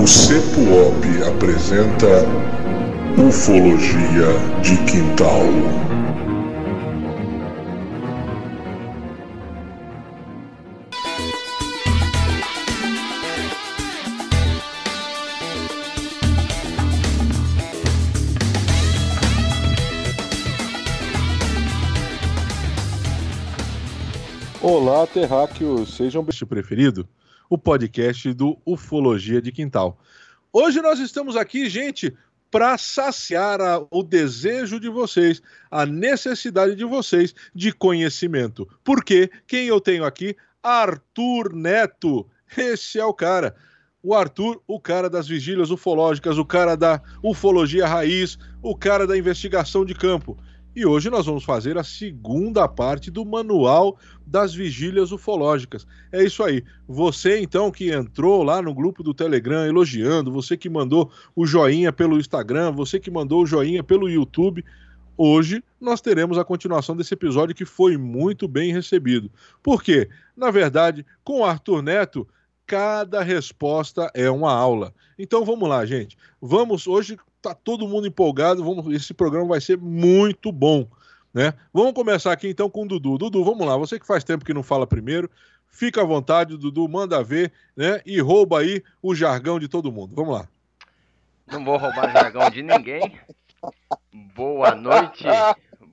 O CEPUOP apresenta Ufologia de Quintal. Olá, terráqueos! Sejam bem preferido, o podcast do Ufologia de Quintal. Hoje nós estamos aqui, gente, para saciar a, o desejo de vocês, a necessidade de vocês de conhecimento. Porque quem eu tenho aqui? Arthur Neto. Esse é o cara. O Arthur, o cara das vigílias ufológicas, o cara da ufologia raiz, o cara da investigação de campo. E hoje nós vamos fazer a segunda parte do manual das vigílias ufológicas. É isso aí. Você então que entrou lá no grupo do Telegram elogiando, você que mandou o joinha pelo Instagram, você que mandou o joinha pelo YouTube, hoje nós teremos a continuação desse episódio que foi muito bem recebido. Por quê? Na verdade, com o Arthur Neto, cada resposta é uma aula. Então vamos lá, gente. Vamos hoje tá todo mundo empolgado. Vamos, esse programa vai ser muito bom, né? Vamos começar aqui então com o Dudu. Dudu, vamos lá. Você que faz tempo que não fala primeiro, fica à vontade, Dudu, manda ver, né? E rouba aí o jargão de todo mundo. Vamos lá. Não vou roubar jargão de ninguém. Boa noite,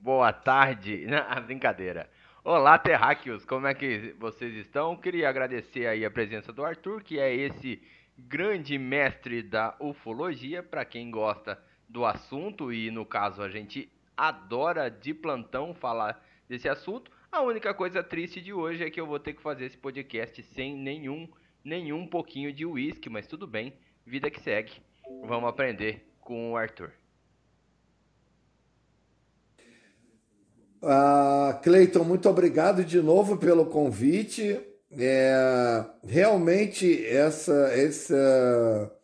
boa tarde. Ah, brincadeira. Olá, terráqueos, como é que vocês estão? Queria agradecer aí a presença do Arthur, que é esse grande mestre da ufologia, para quem gosta do assunto e no caso a gente adora de plantão falar desse assunto. A única coisa triste de hoje é que eu vou ter que fazer esse podcast sem nenhum nenhum pouquinho de uísque, mas tudo bem, vida que segue. Vamos aprender com o Arthur. Uh, Cleiton, muito obrigado de novo pelo convite é, realmente essa, essa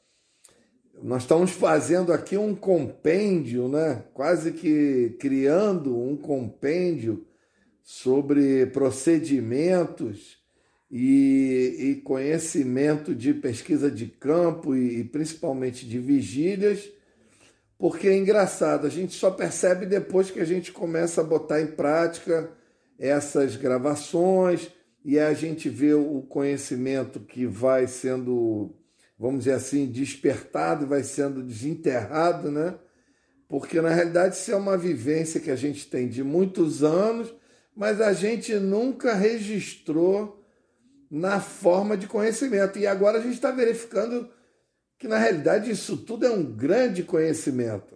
nós estamos fazendo aqui um compêndio, né? quase que criando um compêndio sobre procedimentos e, e conhecimento de pesquisa de campo e, e principalmente de vigílias, porque é engraçado, a gente só percebe depois que a gente começa a botar em prática essas gravações e a gente vê o conhecimento que vai sendo, vamos dizer assim, despertado, vai sendo desenterrado, né? Porque na realidade isso é uma vivência que a gente tem de muitos anos, mas a gente nunca registrou na forma de conhecimento. E agora a gente está verificando que na realidade isso tudo é um grande conhecimento.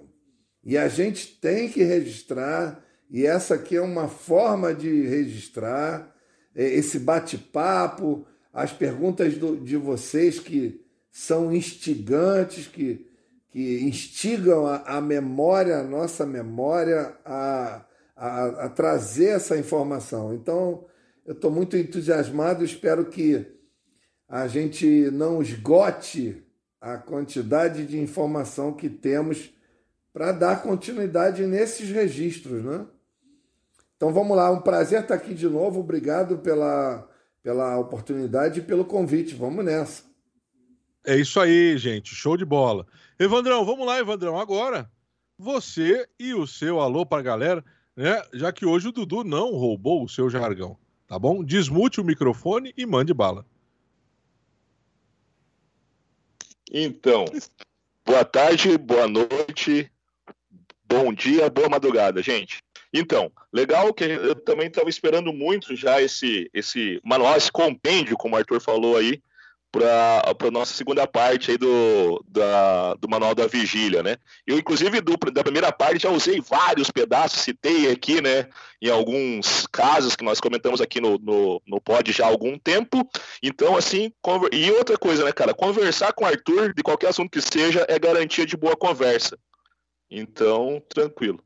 E a gente tem que registrar, e essa aqui é uma forma de registrar é, esse bate-papo, as perguntas do, de vocês que são instigantes, que, que instigam a, a memória, a nossa memória, a, a, a trazer essa informação. Então, eu estou muito entusiasmado, espero que a gente não esgote a quantidade de informação que temos para dar continuidade nesses registros, né? Então vamos lá, um prazer estar aqui de novo. Obrigado pela, pela oportunidade e pelo convite. Vamos nessa. É isso aí, gente. Show de bola. Evandrão, vamos lá, Evandrão. Agora, você e o seu alô para a galera, né? Já que hoje o Dudu não roubou o seu jargão, tá bom? Desmute o microfone e mande bala. Então, boa tarde, boa noite, bom dia, boa madrugada, gente. Então, legal que eu também estava esperando muito já esse, esse manual, esse compêndio, como o Arthur falou aí, para a nossa segunda parte aí do, da, do manual da vigília, né? Eu, inclusive, do, da primeira parte já usei vários pedaços, citei aqui, né, em alguns casos que nós comentamos aqui no, no, no pod já há algum tempo. Então, assim, conver... e outra coisa, né, cara, conversar com o Arthur, de qualquer assunto que seja, é garantia de boa conversa. Então, tranquilo.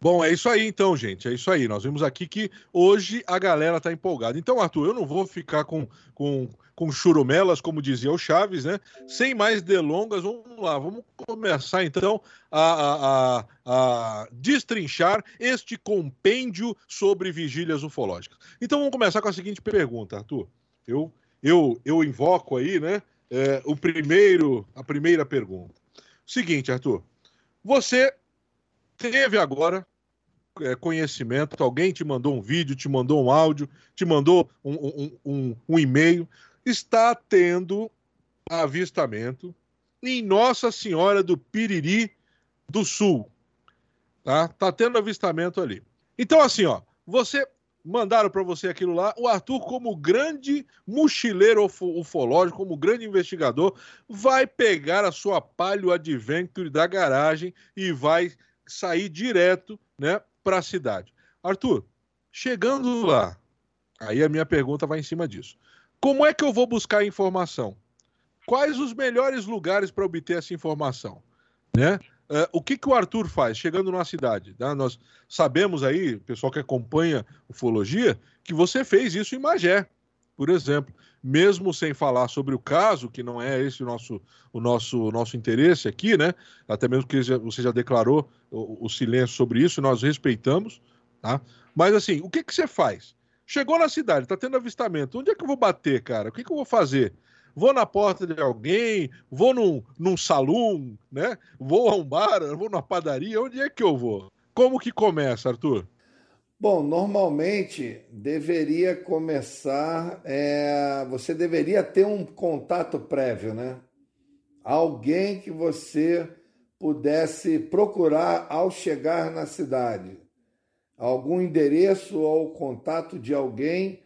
Bom, é isso aí então, gente. É isso aí. Nós vimos aqui que hoje a galera tá empolgada. Então, Arthur, eu não vou ficar com, com, com churumelas, como dizia o Chaves, né? Sem mais delongas, vamos lá. Vamos começar então a, a, a, destrinchar este compêndio sobre vigílias ufológicas. Então, vamos começar com a seguinte pergunta, Arthur. Eu, eu, eu invoco aí, né? é, o primeiro, a primeira pergunta. Seguinte, Arthur, você teve agora é, conhecimento, alguém te mandou um vídeo, te mandou um áudio, te mandou um, um, um, um e-mail, está tendo avistamento em Nossa Senhora do Piriri do Sul. Tá? Tá tendo avistamento ali. Então, assim, ó, você mandaram para você aquilo lá. O Arthur, como grande mochileiro ufológico, como grande investigador, vai pegar a sua Palio Adventure da garagem e vai sair direto, né, para a cidade. Arthur, chegando lá, aí a minha pergunta vai em cima disso. Como é que eu vou buscar informação? Quais os melhores lugares para obter essa informação, né? Uh, o que, que o Arthur faz chegando numa cidade? Né? Nós sabemos aí, pessoal que acompanha ufologia, que você fez isso em Magé, por exemplo. Mesmo sem falar sobre o caso, que não é esse o nosso, o nosso, nosso interesse aqui, né? Até mesmo que você já declarou o, o silêncio sobre isso, nós respeitamos, tá? Mas assim, o que, que você faz? Chegou na cidade, está tendo avistamento. Onde é que eu vou bater, cara? O que, que eu vou fazer? vou na porta de alguém, vou num, num salão, né? Vou a um bar, vou numa padaria, onde é que eu vou? Como que começa, Arthur? Bom, normalmente deveria começar. É, você deveria ter um contato prévio, né? Alguém que você pudesse procurar ao chegar na cidade. Algum endereço ou contato de alguém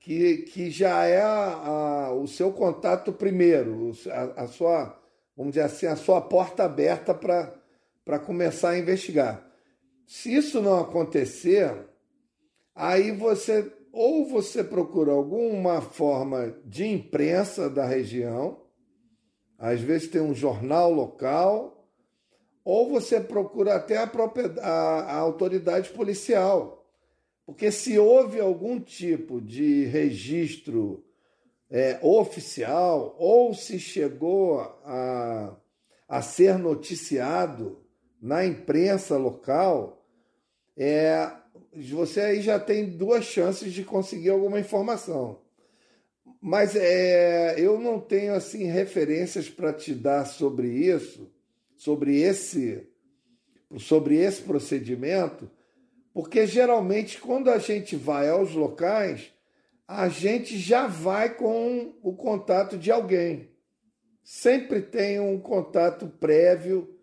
que, que já é a, a, o seu contato primeiro, a, a, sua, vamos dizer assim, a sua porta aberta para começar a investigar. Se isso não acontecer, aí você ou você procura alguma forma de imprensa da região, às vezes tem um jornal local, ou você procura até a, própria, a, a autoridade policial. Porque se houve algum tipo de registro é, oficial ou se chegou a, a ser noticiado na imprensa local, é, você aí já tem duas chances de conseguir alguma informação. Mas é, eu não tenho assim referências para te dar sobre isso, sobre esse, sobre esse procedimento, porque geralmente, quando a gente vai aos locais, a gente já vai com o contato de alguém. Sempre tem um contato prévio,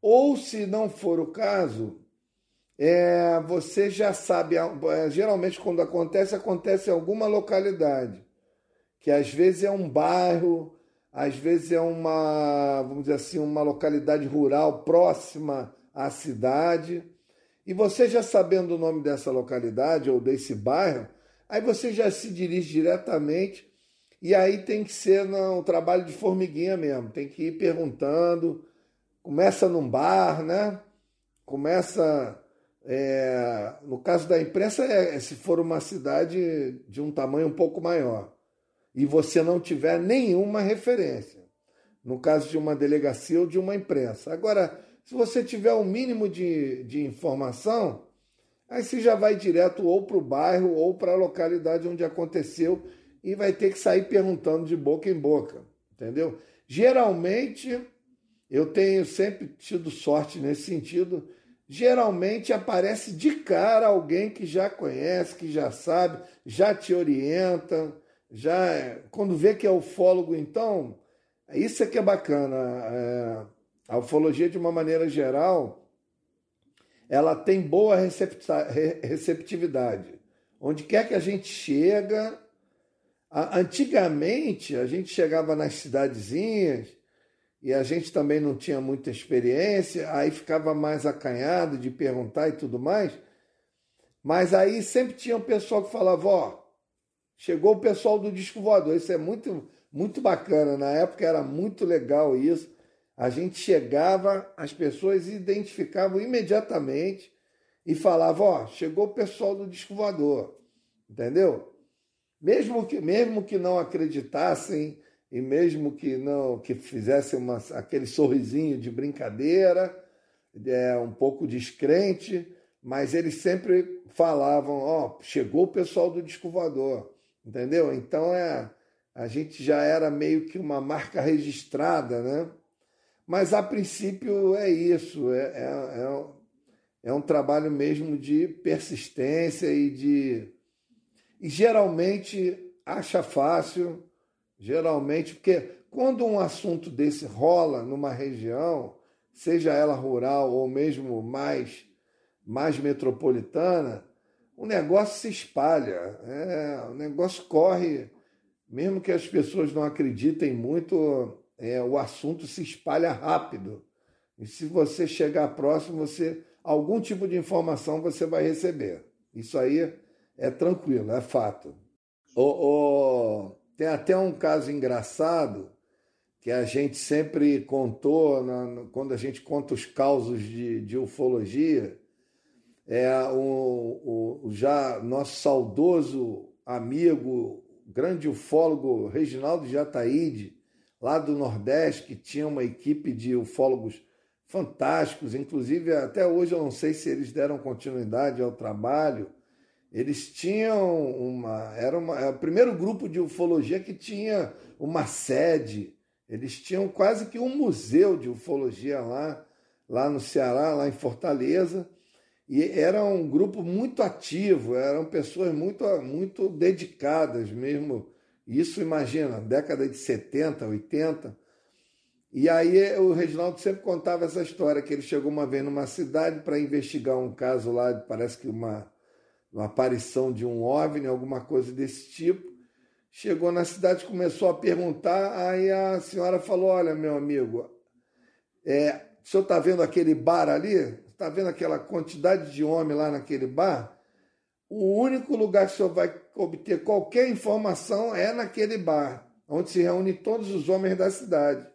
ou se não for o caso, é, você já sabe. É, geralmente, quando acontece, acontece em alguma localidade, que às vezes é um bairro, às vezes é uma, vamos dizer assim, uma localidade rural próxima à cidade. E você já sabendo o nome dessa localidade ou desse bairro, aí você já se dirige diretamente e aí tem que ser um trabalho de formiguinha mesmo, tem que ir perguntando. Começa num bar, né? Começa. É, no caso da imprensa, é, se for uma cidade de um tamanho um pouco maior e você não tiver nenhuma referência, no caso de uma delegacia ou de uma imprensa. Agora, se você tiver o um mínimo de, de informação, aí você já vai direto ou para o bairro ou para a localidade onde aconteceu e vai ter que sair perguntando de boca em boca, entendeu? Geralmente, eu tenho sempre tido sorte nesse sentido, geralmente aparece de cara alguém que já conhece, que já sabe, já te orienta, já quando vê que é ufólogo, então, isso é que é bacana. É, a ufologia, de uma maneira geral, ela tem boa receptividade. Onde quer que a gente chega, antigamente a gente chegava nas cidadezinhas e a gente também não tinha muita experiência, aí ficava mais acanhado de perguntar e tudo mais. Mas aí sempre tinha um pessoal que falava, ó, chegou o pessoal do disco voador. Isso é muito, muito bacana. Na época era muito legal isso a gente chegava, as pessoas identificavam imediatamente e falavam, ó, chegou o pessoal do disco voador, entendeu? Mesmo que, mesmo que não acreditassem e mesmo que não que fizessem uma, aquele sorrisinho de brincadeira, é, um pouco descrente, mas eles sempre falavam, ó, oh, chegou o pessoal do disco entendeu? Então é, a gente já era meio que uma marca registrada, né? Mas a princípio é isso, é, é, é, é um trabalho mesmo de persistência e de. E geralmente acha fácil, geralmente, porque quando um assunto desse rola numa região, seja ela rural ou mesmo mais, mais metropolitana, o negócio se espalha, é, o negócio corre, mesmo que as pessoas não acreditem muito, é, o assunto se espalha rápido. E se você chegar próximo, você algum tipo de informação você vai receber. Isso aí é tranquilo, é fato. O, o, tem até um caso engraçado que a gente sempre contou na, quando a gente conta os causos de, de ufologia. É o, o já nosso saudoso amigo, grande ufólogo Reginaldo Jataíde, lá do Nordeste, que tinha uma equipe de ufólogos fantásticos, inclusive até hoje eu não sei se eles deram continuidade ao trabalho. Eles tinham uma. Era, uma, era o primeiro grupo de ufologia que tinha uma sede. Eles tinham quase que um museu de ufologia lá, lá no Ceará, lá em Fortaleza. E era um grupo muito ativo, eram pessoas muito, muito dedicadas mesmo. Isso, imagina, década de 70, 80. E aí o Reginaldo sempre contava essa história, que ele chegou uma vez numa cidade para investigar um caso lá, parece que uma, uma aparição de um OVNI, alguma coisa desse tipo. Chegou na cidade, começou a perguntar, aí a senhora falou, olha, meu amigo, é, o senhor está vendo aquele bar ali? está vendo aquela quantidade de homem lá naquele bar? O único lugar que o senhor vai obter qualquer informação é naquele bar, onde se reúnem todos os homens da cidade.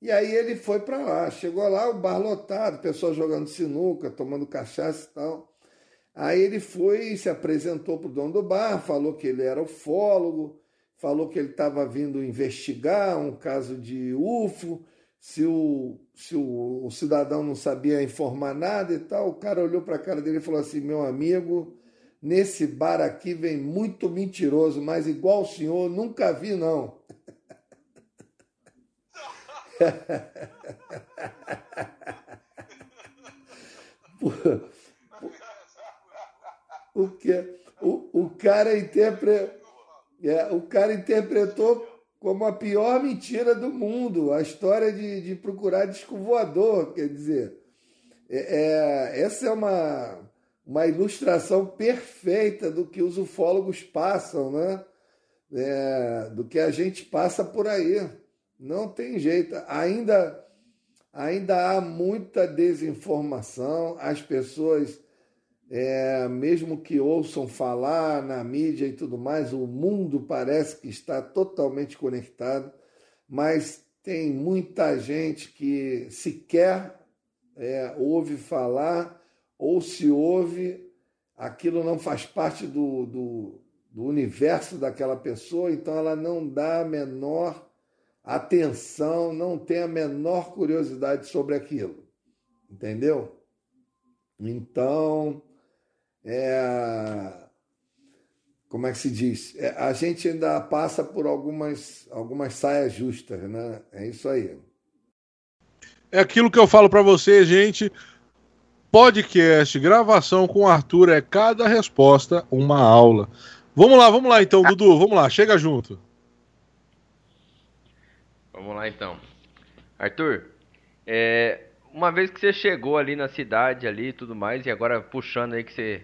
E aí ele foi para lá. Chegou lá, o bar lotado, pessoas jogando sinuca, tomando cachaça e tal. Aí ele foi e se apresentou para o dono do bar, falou que ele era ufólogo, falou que ele estava vindo investigar um caso de UFO, se o, se o, o, cidadão não sabia informar nada e tal, o cara olhou para a cara dele e falou assim: meu amigo, nesse bar aqui vem muito mentiroso, mas igual o senhor, nunca vi, não. o, que, o, o, cara interpre, é, o cara interpretou como a pior mentira do mundo, a história de, de procurar disco voador, quer dizer, é, é, essa é uma, uma ilustração perfeita do que os ufólogos passam, né? É, do que a gente passa por aí. Não tem jeito. Ainda, ainda há muita desinformação, as pessoas é, mesmo que ouçam falar na mídia e tudo mais, o mundo parece que está totalmente conectado, mas tem muita gente que sequer é, ouve falar, ou se ouve, aquilo não faz parte do, do, do universo daquela pessoa, então ela não dá a menor atenção, não tem a menor curiosidade sobre aquilo. Entendeu? Então, é, como é que se diz? É, a gente ainda passa por algumas, algumas saias justas, né? É isso aí. É aquilo que eu falo para você, gente. Podcast, gravação com o Arthur é cada resposta uma aula. Vamos lá, vamos lá então, Dudu, vamos lá, chega junto. Vamos lá então. Arthur, é, uma vez que você chegou ali na cidade ali e tudo mais, e agora puxando aí que você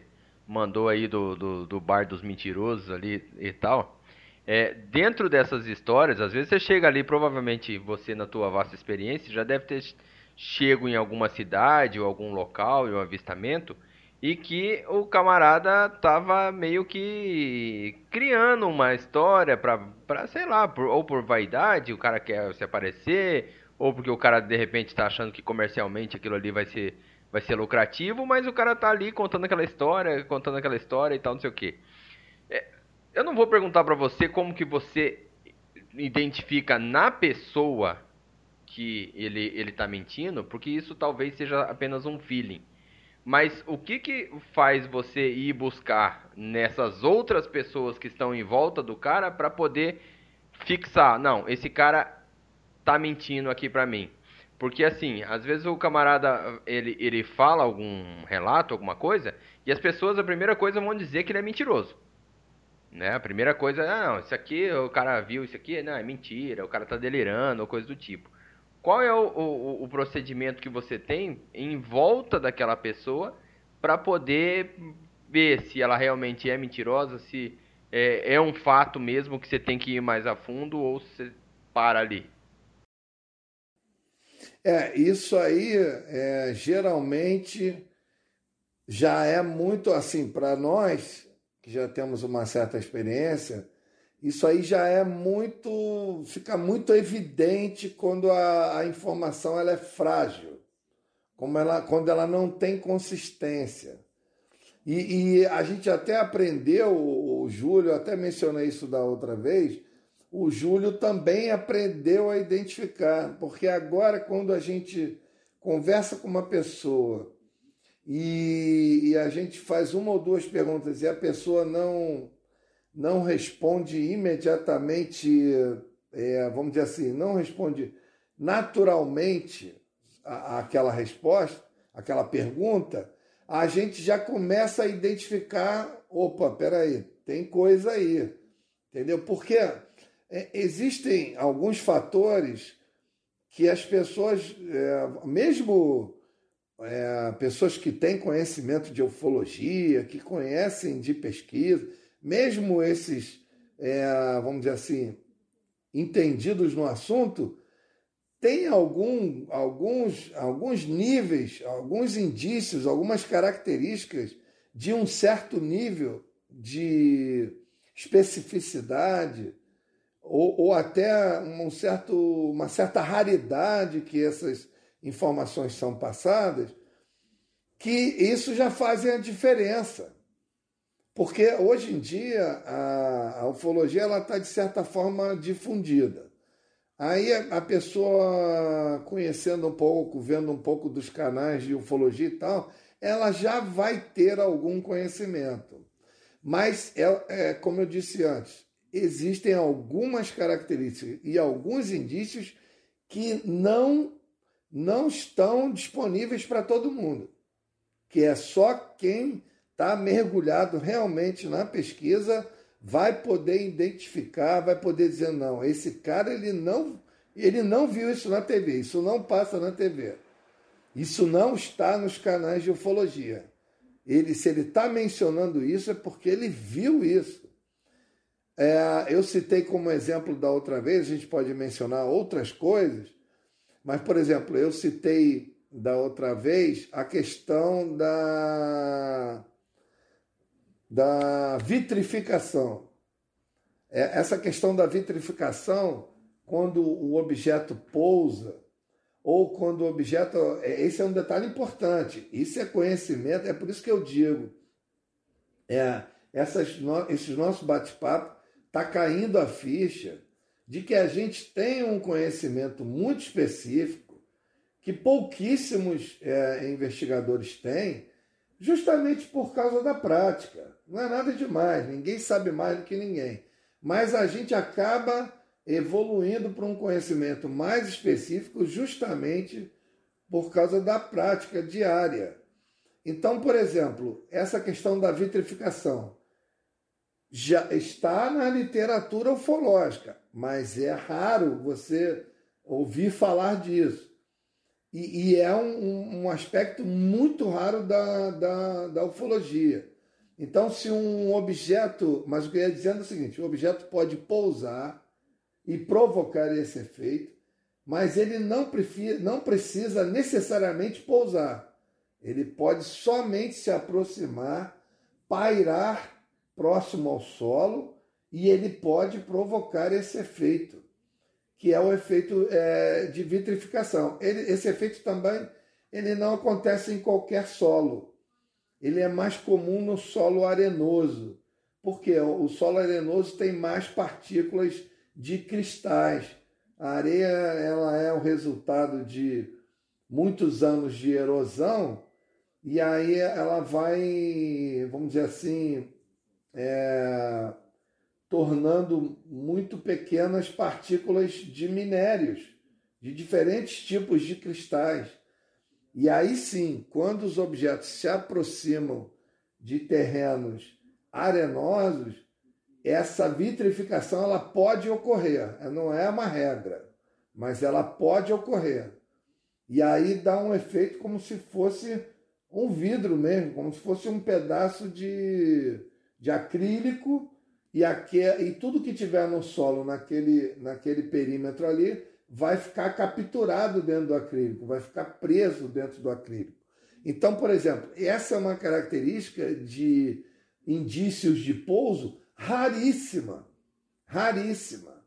mandou aí do, do, do bar dos mentirosos ali e tal. É, dentro dessas histórias, às vezes você chega ali, provavelmente você na tua vasta experiência já deve ter chego em alguma cidade ou algum local e um avistamento e que o camarada tava meio que criando uma história pra, pra sei lá, por, ou por vaidade, o cara quer se aparecer, ou porque o cara de repente tá achando que comercialmente aquilo ali vai ser vai ser lucrativo, mas o cara tá ali contando aquela história, contando aquela história e tal, não sei o que. É, eu não vou perguntar para você como que você identifica na pessoa que ele ele tá mentindo, porque isso talvez seja apenas um feeling. Mas o que que faz você ir buscar nessas outras pessoas que estão em volta do cara para poder fixar, não, esse cara tá mentindo aqui pra mim. Porque assim, às vezes o camarada ele, ele fala algum relato, alguma coisa, e as pessoas a primeira coisa vão dizer que ele é mentiroso. Né? A primeira coisa, ah, não, isso aqui, o cara viu isso aqui, não, é mentira, o cara tá delirando, ou coisa do tipo. Qual é o, o, o procedimento que você tem em volta daquela pessoa para poder ver se ela realmente é mentirosa, se é, é um fato mesmo que você tem que ir mais a fundo ou você para ali? É, isso aí é, geralmente já é muito assim, para nós que já temos uma certa experiência, isso aí já é muito. fica muito evidente quando a, a informação ela é frágil, como ela, quando ela não tem consistência. E, e a gente até aprendeu, o, Júlio, até mencionei isso da outra vez, o Júlio também aprendeu a identificar, porque agora, quando a gente conversa com uma pessoa e, e, a gente faz uma ou duas perguntas e a pessoa não, não responde imediatamente, é, vamos dizer assim, não responde naturalmente aquela resposta, aquela pergunta, a gente já começa a identificar, opa, peraí, tem coisa aí, entendeu? Porque é, existem alguns fatores que as pessoas, é, mesmo é, pessoas que têm conhecimento de ufologia, que conhecem de pesquisa, mesmo esses, é, vamos dizer assim, entendidos no assunto, tem algum, alguns, alguns níveis, alguns indícios, algumas características de um certo nível de especificidade ou, ou até um certo, uma certa raridade que essas informações são passadas, que isso já faz a diferença. Porque hoje em dia a, a ufologia está, de certa forma, difundida. Aí a, pessoa, conhecendo um pouco, vendo um pouco dos canais de ufologia e tal, ela já vai ter algum conhecimento. Mas, é, é, como eu disse antes, existem algumas características e alguns indícios que não não estão disponíveis para todo mundo, que é só quem está mergulhado realmente na pesquisa vai poder identificar, vai poder dizer não, esse cara ele não ele não viu isso na TV, isso não passa na TV. Isso não está nos canais de ufologia. Ele, se ele está mencionando isso, é porque ele viu isso. É, eu citei como exemplo da outra vez, a gente pode mencionar outras coisas, mas, por exemplo, eu citei da outra vez a questão da, da vitrificação. É, essa questão da vitrificação, quando o objeto pousa, ou quando o objeto. É, esse é um detalhe importante. Isso é conhecimento, é por isso que eu digo. É, essas, esses nossos bate-papo está caindo a ficha de que a gente tem um conhecimento muito específico que pouquíssimos é, investigadores têm, justamente por causa da prática. Não é nada demais, ninguém sabe mais do que ninguém. Mas a gente acaba evoluindo para um conhecimento mais específico justamente por causa da prática diária. Então, por exemplo, essa questão da vitrificação já está na literatura ufológica, mas é raro você ouvir falar disso. E, e é um, um, aspecto muito raro da, da, da ufologia. Então, se um objeto, mas o que eu ia dizendo é o seguinte: o objeto pode pousar e provocar esse efeito, mas ele não, prefira, não precisa necessariamente pousar. Ele pode somente se aproximar, pairar próximo ao solo e ele pode provocar esse efeito, que é o efeito é, de vitrificação. Ele, esse efeito também ele não acontece em qualquer solo. Ele é mais comum no solo arenoso, porque o solo arenoso tem mais partículas de cristais. A areia ela é o resultado de muitos anos de erosão e aí ela vai, vamos dizer assim, é, tornando muito pequenas partículas de minérios, de diferentes tipos de cristais. E aí sim, quando os objetos se aproximam de terrenos arenosos, essa vitrificação ela pode ocorrer, não é uma regra, mas ela pode ocorrer. E aí dá um efeito como se fosse um vidro mesmo, como se fosse um pedaço de, de acrílico e, aqui, e tudo que tiver no solo naquele, naquele perímetro ali vai ficar capturado dentro do acrílico, vai ficar preso dentro do acrílico. Então, por exemplo, essa é uma característica de indícios de pouso raríssima, raríssima.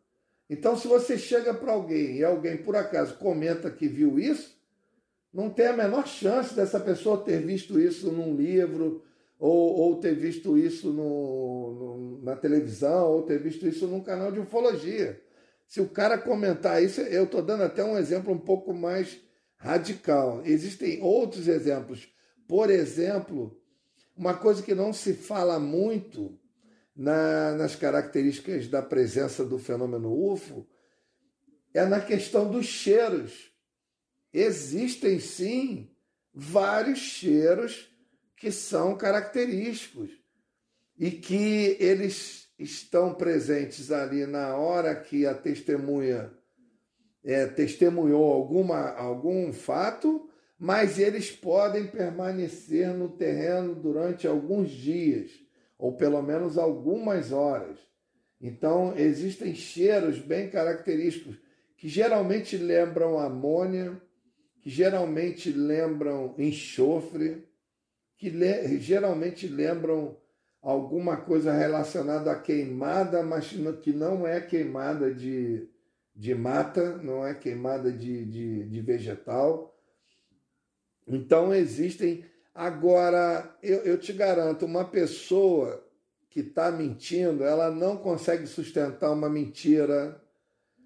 Então, se você chega para alguém e alguém por acaso comenta que viu isso, não tem a menor chance dessa pessoa ter visto isso num livro, ou, ou ter visto isso no, no, na televisão, ou ter visto isso num canal de ufologia. Se o cara comentar isso, eu estou dando até um exemplo um pouco mais radical. Existem outros exemplos. Por exemplo, uma coisa que não se fala muito na, nas características da presença do fenômeno UFO é na questão dos cheiros. Existem sim vários cheiros que são característicos e que eles estão presentes ali na hora que a testemunha é, testemunhou alguma, algum fato, mas eles podem permanecer no terreno durante alguns dias ou pelo menos algumas horas. Então, existem cheiros bem característicos que geralmente lembram amônia, que geralmente lembram enxofre, que le geralmente lembram alguma coisa relacionada à queimada, mas que não é queimada de, de mata, não é queimada de, de, de vegetal. Então, existem Agora, eu, eu te garanto, uma pessoa que está mentindo, ela não consegue sustentar uma mentira,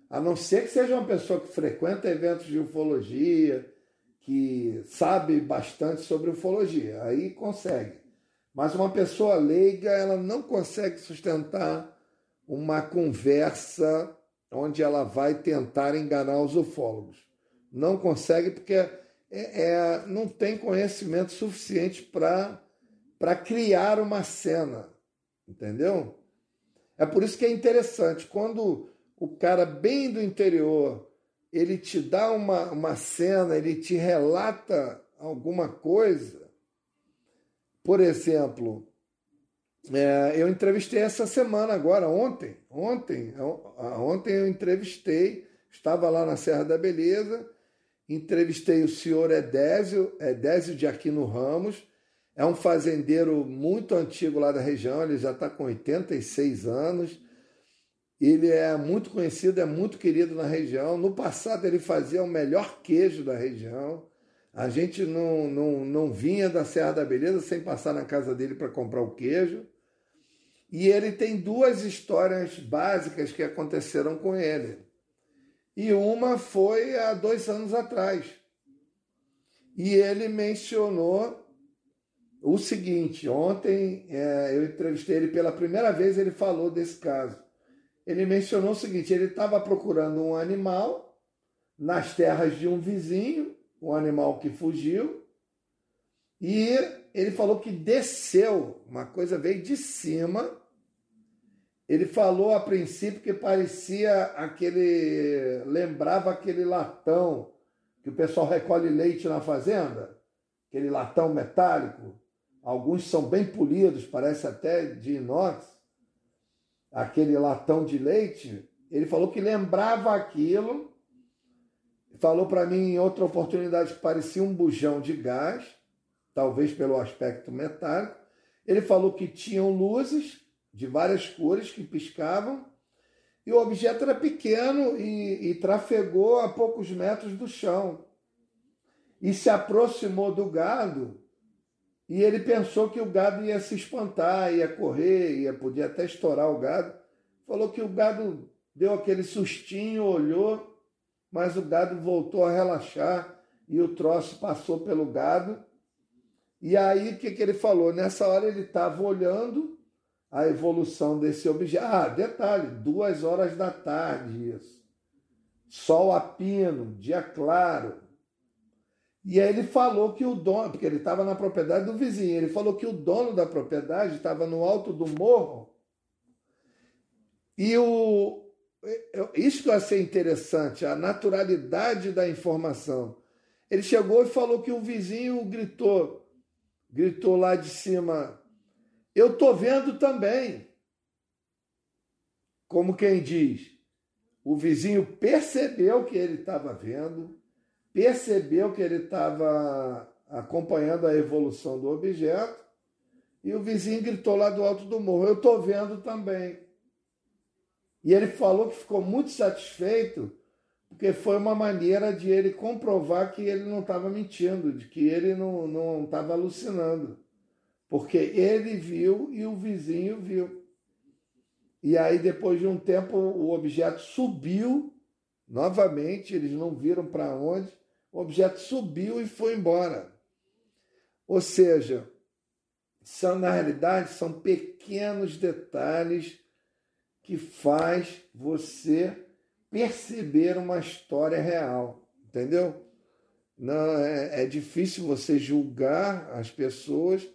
a não ser que seja uma pessoa que frequenta eventos de ufologia, que sabe bastante sobre ufologia, aí consegue. Mas uma pessoa leiga, ela não consegue sustentar uma conversa onde ela vai tentar enganar os ufólogos. Não consegue porque é, é, não tem conhecimento suficiente para criar uma cena, entendeu? É por isso que é interessante, quando o cara bem do interior, ele te dá uma, uma cena, ele te relata alguma coisa, por exemplo, é, eu entrevistei essa semana agora, ontem, ontem, ontem eu entrevistei, estava lá na Serra da Beleza, Entrevistei o senhor Edésio, Edésio de Aquino Ramos, é um fazendeiro muito antigo lá da região, ele já está com 86 anos. Ele é muito conhecido, é muito querido na região. No passado, ele fazia o melhor queijo da região. A gente não, não, não vinha da Serra da Beleza sem passar na casa dele para comprar o queijo. E ele tem duas histórias básicas que aconteceram com ele e uma foi há dois anos atrás. E ele mencionou o seguinte: ontem é, eu entrevistei ele pela primeira vez, ele falou desse caso. Ele mencionou o seguinte: ele estava procurando um animal nas terras de um vizinho, um animal que fugiu, e ele falou que desceu, uma coisa veio de cima ele falou a princípio que parecia aquele. lembrava aquele latão que o pessoal recolhe leite na fazenda, aquele latão metálico. Alguns são bem polidos, parece até de inox. Aquele latão de leite. Ele falou que lembrava aquilo. Falou para mim em outra oportunidade que parecia um bujão de gás, talvez pelo aspecto metálico. Ele falou que tinham luzes de várias cores que piscavam, e o objeto era pequeno e, e trafegou a poucos metros do chão. E se aproximou do gado, e ele pensou que o gado ia se espantar, ia correr, ia podia até estourar o gado. Falou que o gado deu aquele sustinho, olhou, mas o gado voltou a relaxar e o troço passou pelo gado. E aí o que, que ele falou? Nessa hora ele estava olhando a evolução desse objeto. Ah, detalhe, duas horas da tarde isso. Sol a pino, dia claro. E aí ele falou que o dono, porque ele estava na propriedade do vizinho, ele falou que o dono da propriedade estava no alto do morro. E o, isso que eu achei interessante, a naturalidade da informação. Ele chegou e falou que o vizinho gritou, gritou lá de cima, eu estou vendo também. Como quem diz, o vizinho percebeu que ele estava vendo, percebeu que ele estava acompanhando a evolução do objeto e o vizinho gritou lá do alto do morro: Eu estou vendo também. E ele falou que ficou muito satisfeito porque foi uma maneira de ele comprovar que ele não estava mentindo, de que ele não estava alucinando. Porque ele viu e o vizinho viu. E aí, depois de um tempo, o objeto subiu novamente, eles não viram para onde, o objeto subiu e foi embora. Ou seja, são na realidade são pequenos detalhes que faz você perceber uma história real, entendeu? Não é, é difícil você julgar as pessoas,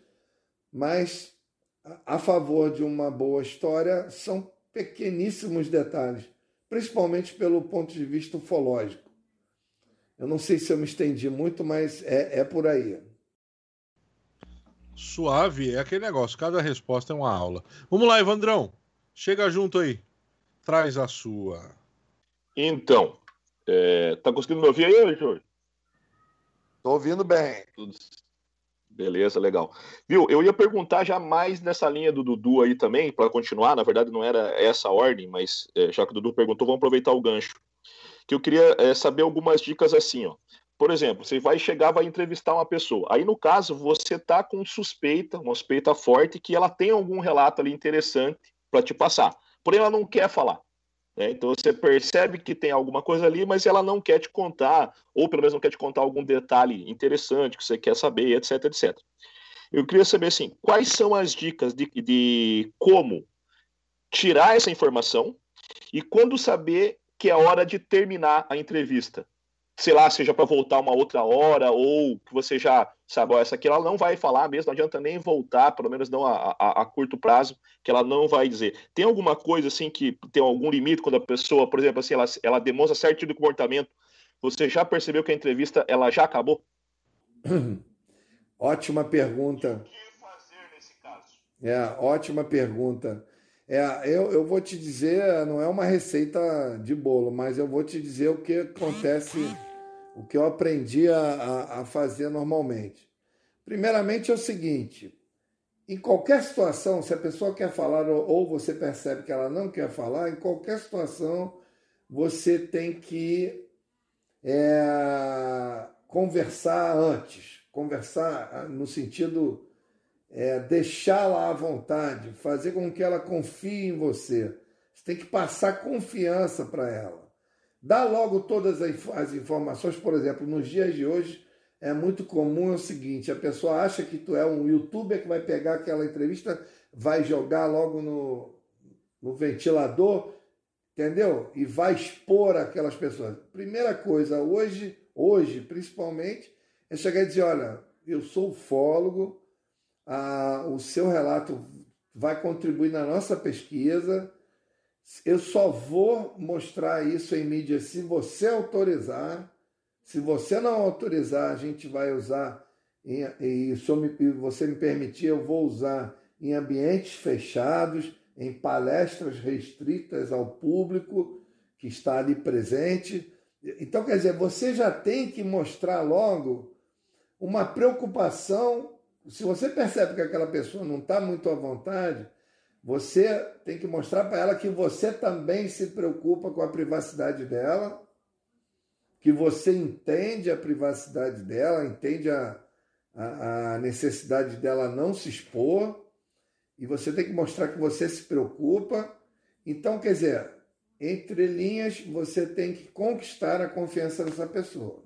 mas a favor de uma boa história são pequeníssimos detalhes, principalmente pelo ponto de vista ufológico. Eu não sei se eu me estendi muito, mas é, é por aí. Suave, é aquele negócio, cada resposta é uma aula. Vamos lá, Evandrão. Chega junto aí. Traz a sua. Então, é, tá conseguindo me ouvir aí, Jorge? Tô ouvindo bem. Tudo... Beleza, legal. Viu, eu ia perguntar já mais nessa linha do Dudu aí também, para continuar, na verdade não era essa ordem, mas é, já que o Dudu perguntou, vamos aproveitar o gancho que eu queria é, saber algumas dicas assim, ó. Por exemplo, você vai chegar, vai entrevistar uma pessoa. Aí, no caso, você tá com suspeita, uma suspeita forte, que ela tem algum relato ali interessante para te passar. Porém, ela não quer falar. Né? Então, você percebe que tem alguma coisa ali, mas ela não quer te contar, ou pelo menos não quer te contar algum detalhe interessante que você quer saber, etc, etc. Eu queria saber, assim, quais são as dicas de, de como tirar essa informação e quando saber que é hora de terminar a entrevista. Sei lá, seja para voltar uma outra hora, ou que você já sabe, ó, essa aqui ela não vai falar mesmo, não adianta nem voltar, pelo menos não a, a, a, curto prazo, que ela não vai dizer. Tem alguma coisa assim que tem algum limite quando a pessoa, por exemplo, assim, ela, ela demonstra certo tipo de comportamento, você já percebeu que a entrevista ela já acabou? Ótima pergunta. O que fazer nesse caso? É, ótima pergunta. É, eu, eu vou te dizer, não é uma receita de bolo, mas eu vou te dizer o que acontece, o que eu aprendi a, a, a fazer normalmente. Primeiramente é o seguinte: em qualquer situação, se a pessoa quer falar ou você percebe que ela não quer falar, em qualquer situação você tem que é, conversar antes, conversar no sentido é, deixá-la à vontade, fazer com que ela confie em você. Você tem que passar confiança para ela. Dá logo todas as informações, por exemplo, nos dias de hoje é muito comum é o seguinte: a pessoa acha que tu é um youtuber que vai pegar aquela entrevista, vai jogar logo no, no ventilador, entendeu? E vai expor aquelas pessoas. Primeira coisa, hoje, hoje principalmente, é chegar e dizer: olha, eu sou ufólogo, ah, o seu relato vai contribuir na nossa pesquisa. Eu só vou mostrar isso em mídia se você autorizar. Se você não autorizar, a gente vai usar, e se você me permitir, eu vou usar em ambientes fechados, em palestras restritas ao público que está ali presente. Então, quer dizer, você já tem que mostrar logo uma preocupação se você percebe que aquela pessoa não está muito à vontade, você tem que mostrar para ela que você também se preocupa com a privacidade dela, que você entende a privacidade dela, entende a, a, a necessidade dela não se expor, e você tem que mostrar que você se preocupa. Então, quer dizer, entre linhas, você tem que conquistar a confiança dessa pessoa.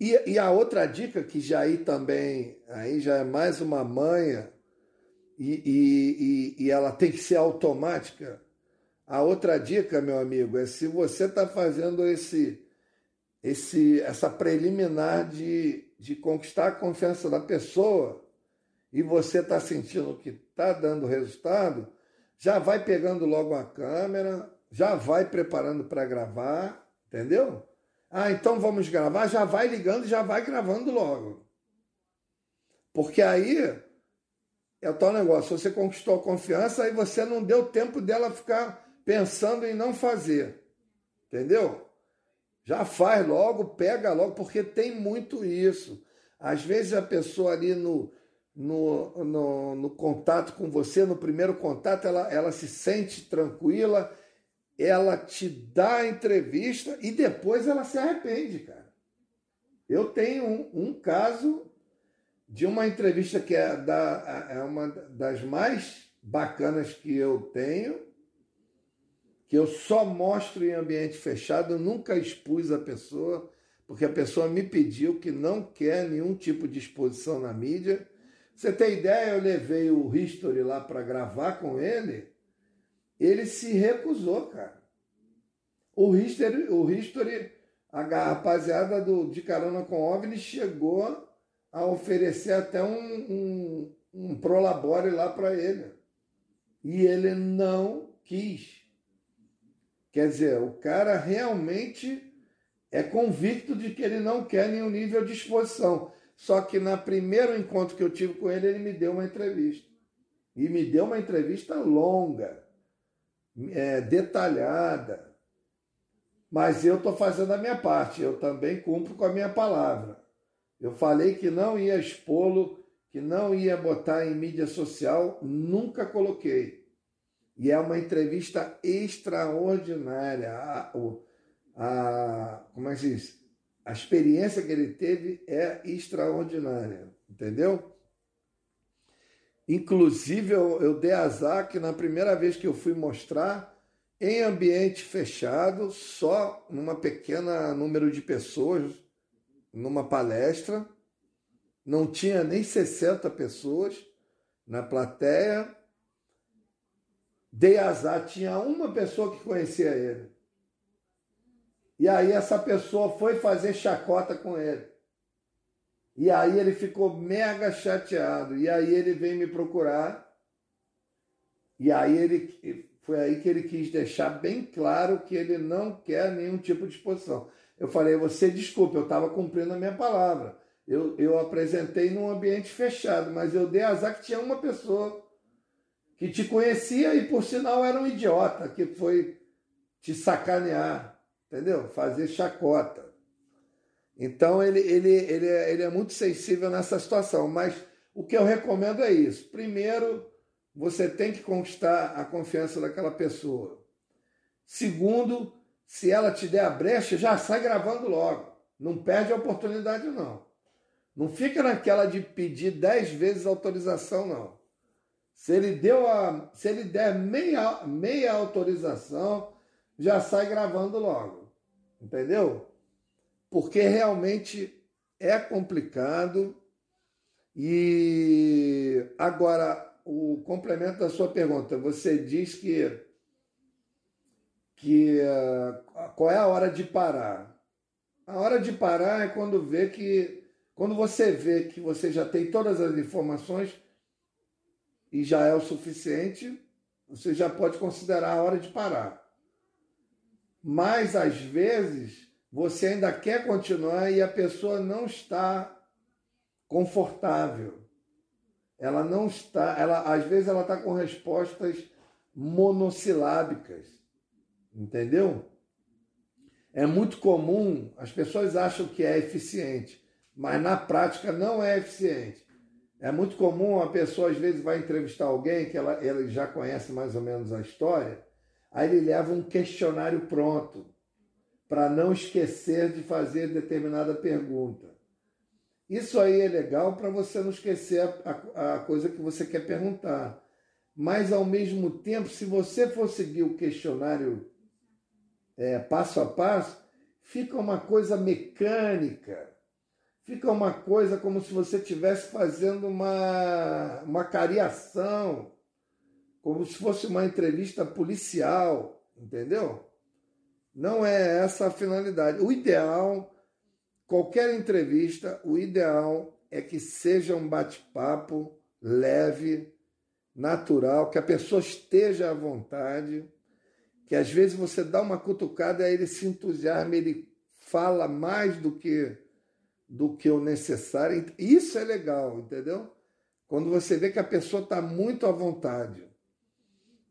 E, e a outra dica, que já aí também, aí já é mais uma manha, e, e, e, ela tem que ser automática. A outra dica, meu amigo, é se você está fazendo esse, esse, essa preliminar de, de conquistar a confiança da pessoa e você está sentindo que está dando resultado, já vai pegando logo a câmera, já vai preparando para gravar, entendeu? Ah, então vamos gravar, já vai ligando, já vai gravando logo. Porque aí é o tal negócio, você conquistou a confiança e você não deu tempo dela ficar pensando em não fazer. Entendeu? Já faz logo, pega logo, porque tem muito isso. Às vezes a pessoa ali no, no, no, no, contato com você, no primeiro contato, ela, ela se sente tranquila, ela te dá a entrevista e depois ela se arrepende, cara. Eu tenho um, um caso de uma entrevista que é, da, é uma das mais bacanas que eu tenho, que eu só mostro em ambiente fechado, eu nunca expus a pessoa, porque a pessoa me pediu que não quer nenhum tipo de exposição na mídia. Você tem ideia, eu levei o History lá para gravar com ele, ele se recusou, cara. O History, o History a rapaziada do, de Carona com OVNI chegou a oferecer até um, um, um prolabore lá para ele. E ele não quis. Quer dizer, o cara realmente é convicto de que ele não quer nenhum nível de exposição. Só que no primeiro encontro que eu tive com ele, ele me deu uma entrevista. E me deu uma entrevista longa, é, detalhada. Mas eu estou fazendo a minha parte, eu também cumpro com a minha palavra. Eu falei que não ia expô-lo, que não ia botar em mídia social, nunca coloquei. E é uma entrevista extraordinária. A, a, como é que diz? A experiência que ele teve é extraordinária, entendeu? Inclusive, eu, eu dei azar que na primeira vez que eu fui mostrar, em ambiente fechado, só numa pequena número de pessoas, numa palestra, não tinha nem 60 pessoas na plateia. Dei azar, tinha uma pessoa que conhecia ele. E aí essa pessoa foi fazer chacota com ele. E aí ele ficou mega chateado. E aí ele veio me procurar. E aí ele foi aí que ele quis deixar bem claro que ele não quer nenhum tipo de exposição. Eu falei, você desculpe, eu estava cumprindo a minha palavra. Eu, eu apresentei num ambiente fechado, mas eu dei azar que tinha uma pessoa que te conhecia e por sinal era um idiota, que foi te sacanear, entendeu? Fazer chacota. Então ele, ele, ele, é, ele é muito sensível nessa situação, mas o que eu recomendo é isso. Primeiro, você tem que conquistar a confiança daquela pessoa. Segundo, se ela te der a brecha, já sai gravando logo. Não perde a oportunidade, não. Não fica naquela de pedir dez vezes autorização, não. Se ele deu a. Se ele der meia, meia autorização, já sai gravando logo. Entendeu? Porque realmente é complicado. E agora, o complemento da sua pergunta, você diz que que uh, qual é a hora de parar? A hora de parar é quando vê que quando você vê que você já tem todas as informações e já é o suficiente, você já pode considerar a hora de parar. Mas às vezes você ainda quer continuar e a pessoa não está confortável. Ela não está, ela às vezes ela está com respostas monossilábicas. Entendeu? É muito comum, as pessoas acham que é eficiente, mas na prática não é eficiente. É muito comum a pessoa às vezes vai entrevistar alguém que ela, ela já conhece mais ou menos a história, aí ele leva um questionário pronto para não esquecer de fazer determinada pergunta. Isso aí é legal para você não esquecer a, a, coisa que você quer perguntar. Mas ao mesmo tempo, se você for seguir o questionário é, passo a passo, fica uma coisa mecânica, fica uma coisa como se você estivesse fazendo uma, uma cariação, como se fosse uma entrevista policial, entendeu? Não é essa a finalidade. O ideal, qualquer entrevista, o ideal é que seja um bate-papo leve, natural, que a pessoa esteja à vontade, que às vezes você dá uma cutucada e ele se entusiasma, ele fala mais do que do que o necessário. Isso é legal, entendeu? Quando você vê que a pessoa está muito à vontade.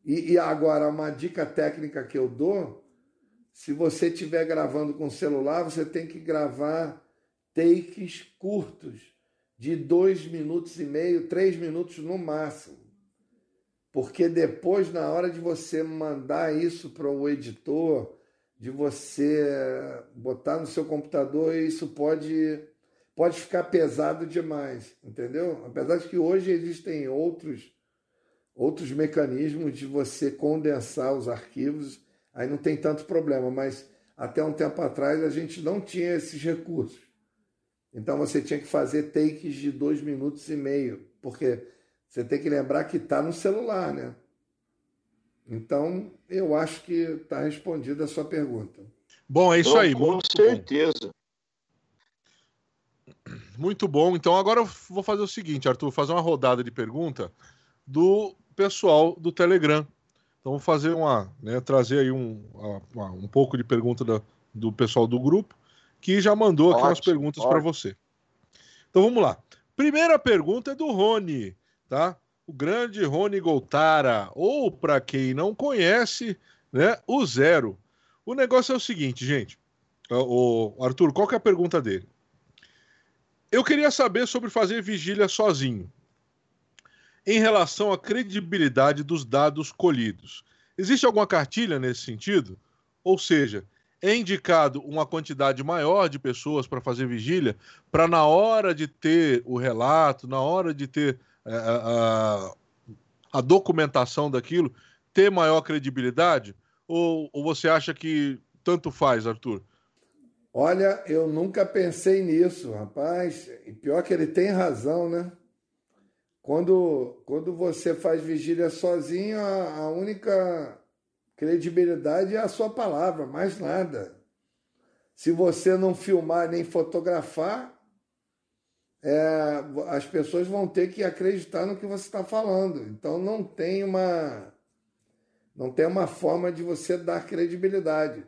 E, e, agora, uma dica técnica que eu dou: se você estiver gravando com celular, você tem que gravar takes curtos, de dois minutos e meio, três minutos no máximo. Porque depois, na hora de você mandar isso para o editor, de você botar no seu computador, isso pode, pode ficar pesado demais, entendeu? Apesar de que hoje existem outros, outros mecanismos de você condensar os arquivos, aí não tem tanto problema, mas até um tempo atrás a gente não tinha esses recursos. Então você tinha que fazer takes de dois minutos e meio, porque você tem que lembrar que está no celular, né? Então, eu acho que está respondida a sua pergunta. Bom, é isso Então, aí. Com muito certeza. bom. Muito bom. Então, agora eu vou fazer o seguinte, Arthur, fazer uma rodada de pergunta do pessoal do Telegram. Então, vou fazer uma, né, trazer aí um, uma- um pouco de pergunta da- do pessoal do grupo, que já mandou aqui umas Ótimo, perguntas para ótimo. você. Então, vamos lá. Primeira pergunta é do Rony, tá? O grande Rony Goltara, ou para quem não conhece, né, o Zero. O negócio é o seguinte, gente. O Arthur, qual que é a pergunta dele? Eu queria saber sobre fazer vigília sozinho. Em relação à credibilidade dos dados colhidos. Existe alguma cartilha nesse sentido? Ou seja, é indicado uma quantidade maior de pessoas para fazer vigília, para na hora de ter o relato, na hora de ter eh, a, a documentação daquilo, ter maior credibilidade? Ou, ou você acha que tanto faz, Arthur? Olha, eu nunca pensei nisso, rapaz. E pior que ele tem razão, né? Quando, quando você faz vigília sozinho, a, a única credibilidade é a sua palavra, mais nada. Se você não filmar nem fotografar, é, as pessoas vão ter que acreditar no que você está falando. Então não tem uma não tem uma forma de você dar credibilidade.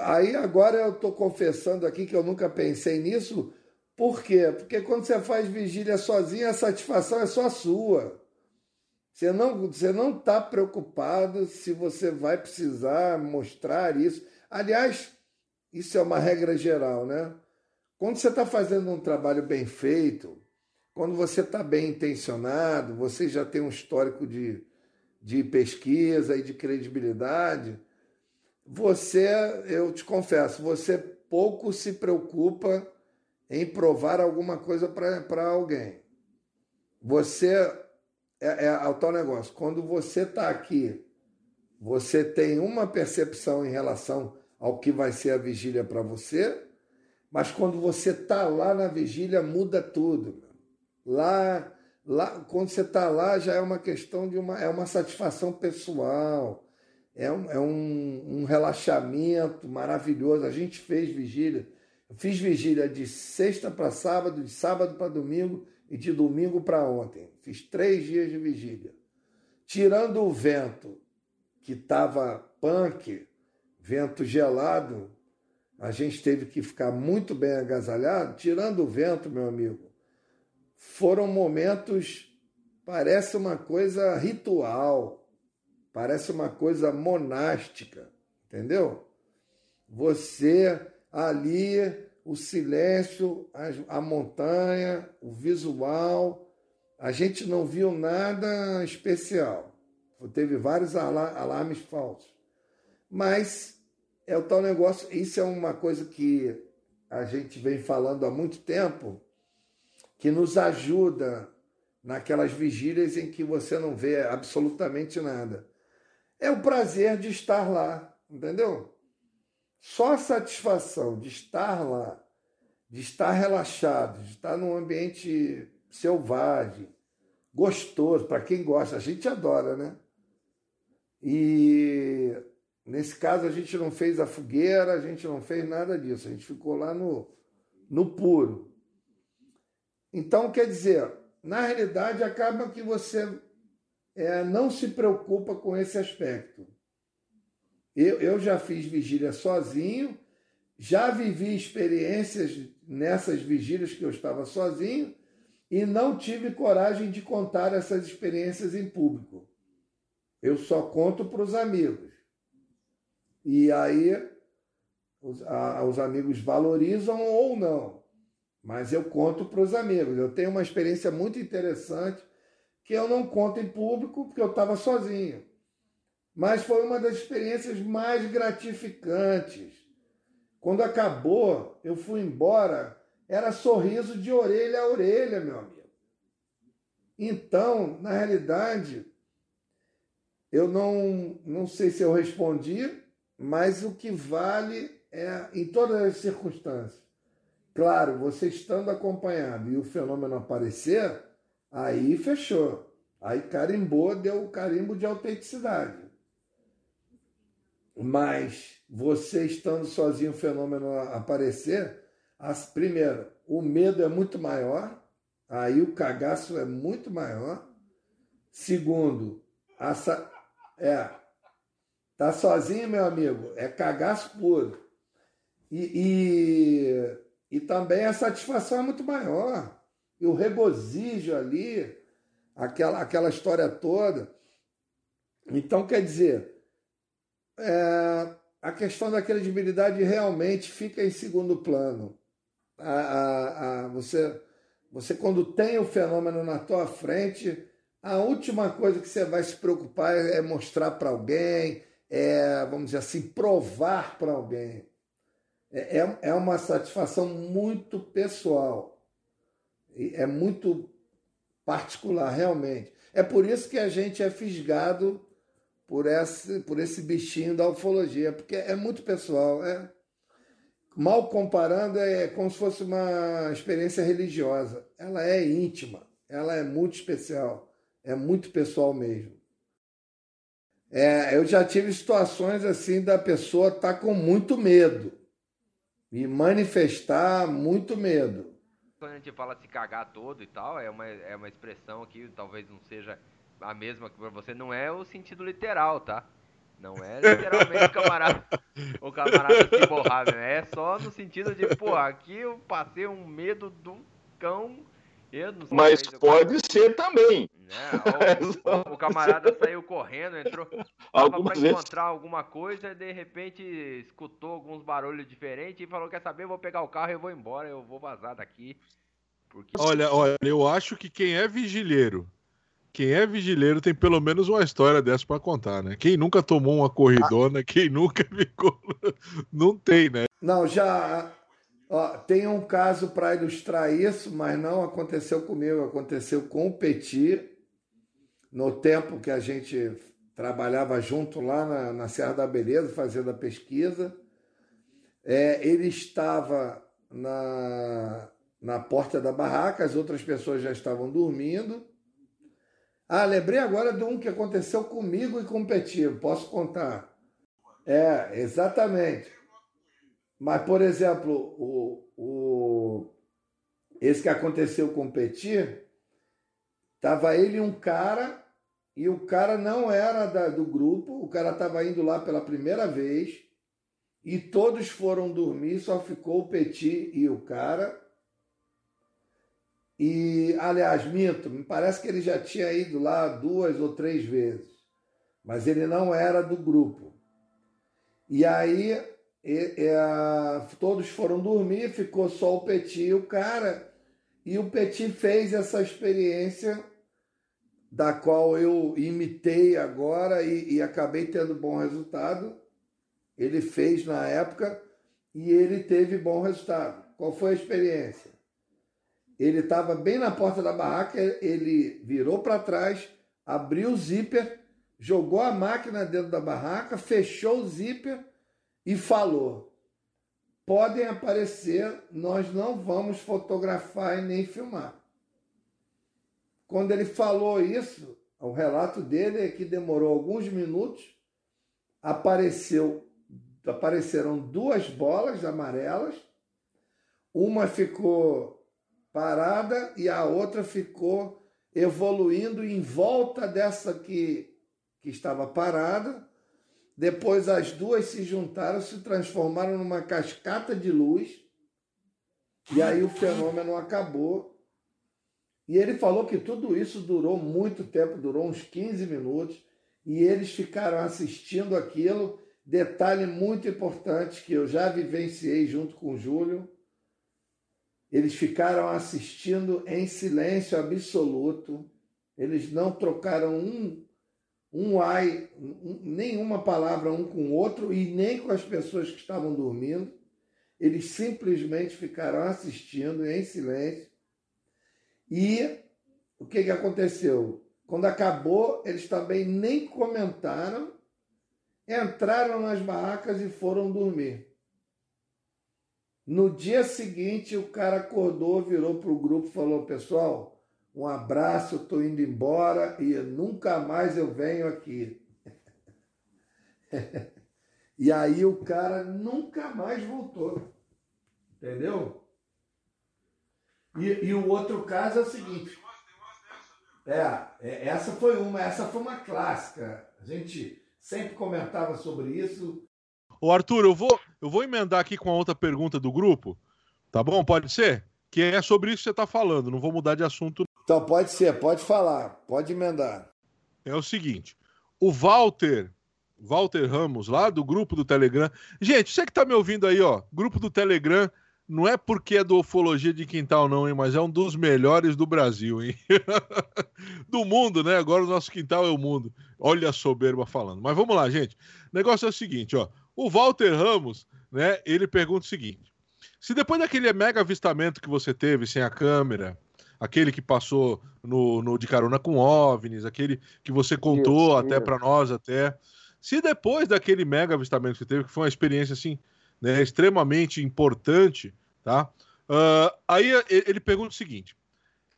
Aí agora eu estou confessando aqui que eu nunca pensei nisso. Por quê? Porque quando você faz vigília sozinho, a satisfação é só sua. Você não você não está preocupado se você vai precisar mostrar isso. Aliás, isso é uma regra geral, né? Quando você está fazendo um trabalho bem feito, quando você está bem intencionado, você já tem um histórico de, de pesquisa e de credibilidade, você, eu te confesso, você pouco se preocupa em provar alguma coisa para alguém. Você é, é o tal negócio. Quando você está aqui, você tem uma percepção em relação ao que vai ser a vigília para você, mas quando você está lá na vigília, muda tudo. Lá, lá quando você está lá, já é uma questão de uma, é uma satisfação pessoal, é um, é um, um relaxamento maravilhoso. A gente fez vigília. Fiz vigília de sexta para sábado, de sábado para domingo e de domingo para ontem. Fiz três dias de vigília. Tirando o vento, que estava punk, vento gelado, a gente teve que ficar muito bem agasalhado. Tirando o vento, meu amigo, foram momentos, parece uma coisa ritual, parece uma coisa monástica, entendeu? Você ali, o silêncio, a, montanha, o visual, a gente não viu nada especial. Teve vários alarmes falsos. Mas é o tal negócio, isso é uma coisa que a gente vem falando há muito tempo, que nos ajuda naquelas vigílias em que você não vê absolutamente nada. É o prazer de estar lá, entendeu? Só a satisfação de estar lá, de estar relaxado, de estar num ambiente selvagem, gostoso, para quem gosta. A gente adora, né? E nesse caso a gente não fez a fogueira, a gente não fez nada disso, a gente ficou lá no, no puro. Então, quer dizer, na realidade acaba que você é, não se preocupa com esse aspecto. Eu, eu já fiz vigília sozinho, já vivi experiências nessas vigílias que eu estava sozinho e não tive coragem de contar essas experiências em público. Eu só conto para os amigos. E aí os, a, os amigos valorizam ou não, mas eu conto para os amigos. Eu tenho uma experiência muito interessante que eu não conto em público porque eu estava sozinho. Mas foi uma das experiências mais gratificantes. Quando acabou, eu fui embora, era sorriso de orelha a orelha, meu amigo. Então, na realidade, eu não, não sei se eu respondi, mas o que vale é em todas as circunstâncias. Claro, você estando acompanhado e o fenômeno aparecer, Aí fechou. Aí carimbou, deu o carimbo de autenticidade. Mas você estando sozinho, o fenômeno aparecer, as, primeiro, o medo é muito maior, aí o cagaço é muito maior. Segundo, essa, é, tá sozinho, meu amigo, é cagaço puro. E, e, e também a satisfação é muito maior e o regozijo ali, aquela, aquela história toda. Então, quer dizer, é, a questão da credibilidade realmente fica em segundo plano. A, a, a, você, você, quando tem o fenômeno na tua frente, a última coisa que você vai se preocupar é mostrar para alguém, é, vamos dizer assim, provar para alguém. É, é, é uma satisfação muito pessoal é muito particular, realmente. É por isso que a gente é fisgado por esse, por esse bichinho da ufologia, porque é muito pessoal. É, mal comparando, é como se fosse uma experiência religiosa. Ela é íntima, ela é muito especial, é muito pessoal mesmo. É, eu já tive situações assim da pessoa estar tá com muito medo e manifestar muito medo quando a gente fala se cagar todo e tal, é uma, é uma expressão que talvez não seja a mesma que pra você, não é o sentido literal, tá? Não é literalmente o camarada, o camarada se borrar, é só no sentido de, pô, aqui eu passei um medo do cão. Eu não sei Mas pode ser também. Né? O, o, o, camarada saiu correndo, entrou para encontrar alguma coisa, de repente escutou alguns barulhos diferentes e falou: Quer saber? Eu vou pegar o carro e eu vou embora, eu vou vazar daqui. Porque... Olha, olha, eu acho que quem é vigilheiro, quem é vigilheiro tem pelo menos uma história dessa para contar, né? Quem nunca tomou uma corridona, ah. quem nunca ficou. Não tem, né? Não, já. Ó, tem um caso para ilustrar isso, mas não aconteceu comigo, aconteceu com o Petit no tempo que a gente trabalhava junto lá na, na Serra da Beleza, fazendo a pesquisa. É, ele estava na, na porta da barraca, as outras pessoas já estavam dormindo. Ah, lembrei agora de um que aconteceu comigo e com o Petit, posso contar. É, exatamente. Mas, por exemplo, o, o, esse que aconteceu com o Petit, Tava ele e um cara, e o cara não era da, do grupo, o cara estava indo lá pela primeira vez, e todos foram dormir, só ficou o Petit e o cara. E, aliás, minto, me parece que ele já tinha ido lá duas ou três vezes, mas ele não era do grupo. E aí e, e, todos foram dormir, ficou só o Petit e o cara, e o Petit fez essa experiência da qual eu imitei agora e, e acabei tendo bom resultado. Ele fez na época e ele teve bom resultado. Qual foi a experiência? Ele estava bem na porta da barraca, ele virou para trás, abriu o zíper, jogou a máquina dentro da barraca, fechou o zíper e falou: podem aparecer, nós não vamos fotografar e nem filmar. Quando ele falou isso, o relato dele é que demorou alguns minutos, apareceu, apareceram duas bolas amarelas, uma ficou parada e a outra ficou evoluindo em volta dessa que, que estava parada. Depois as duas se juntaram, se transformaram numa cascata de luz. E aí o fenômeno acabou. E ele falou que tudo isso durou muito tempo, durou uns 15 minutos. E eles ficaram assistindo aquilo. Detalhe muito importante que eu já vivenciei junto com o Júlio eles ficaram assistindo em silêncio absoluto. Eles não trocaram um, um ai, um, nenhuma palavra um com o outro e nem com as pessoas que estavam dormindo. Eles simplesmente ficaram assistindo em silêncio. E o que, que aconteceu? Quando acabou, eles também nem comentaram, entraram nas barracas e foram dormir. No dia seguinte, o cara acordou, virou para o grupo e falou: Pessoal, um abraço, estou indo embora e nunca mais eu venho aqui. e aí o cara nunca mais voltou. Entendeu? E, e o outro caso é o seguinte. É, é, essa foi uma, essa foi uma clássica. A gente sempre comentava sobre isso. Ô Arthur, eu vou, eu vou emendar aqui com a outra pergunta do grupo, tá bom? Pode ser? Que é sobre isso que você está falando, não vou mudar de assunto. Então pode ser, pode falar, pode emendar. É o seguinte: o Walter, Walter Ramos, lá do grupo do Telegram. Gente, você que está me ouvindo aí, ó, grupo do Telegram, não é porque é do Ufologia de Quintal, não, hein? Mas é um dos melhores do Brasil, hein? do mundo, né? Agora o nosso quintal é o mundo. Olha a soberba falando. Mas vamos lá, gente. O negócio é o seguinte, ó. O Walter Ramos, né, ele pergunta o seguinte: se depois daquele mega avistamento que você teve sem a câmera, aquele que passou no, no de carona com OVNIs, aquele que você contou Deus até para nós até, se depois daquele mega avistamento que teve, que foi uma experiência assim, né, extremamente importante, tá? Uh, aí ele pergunta o seguinte: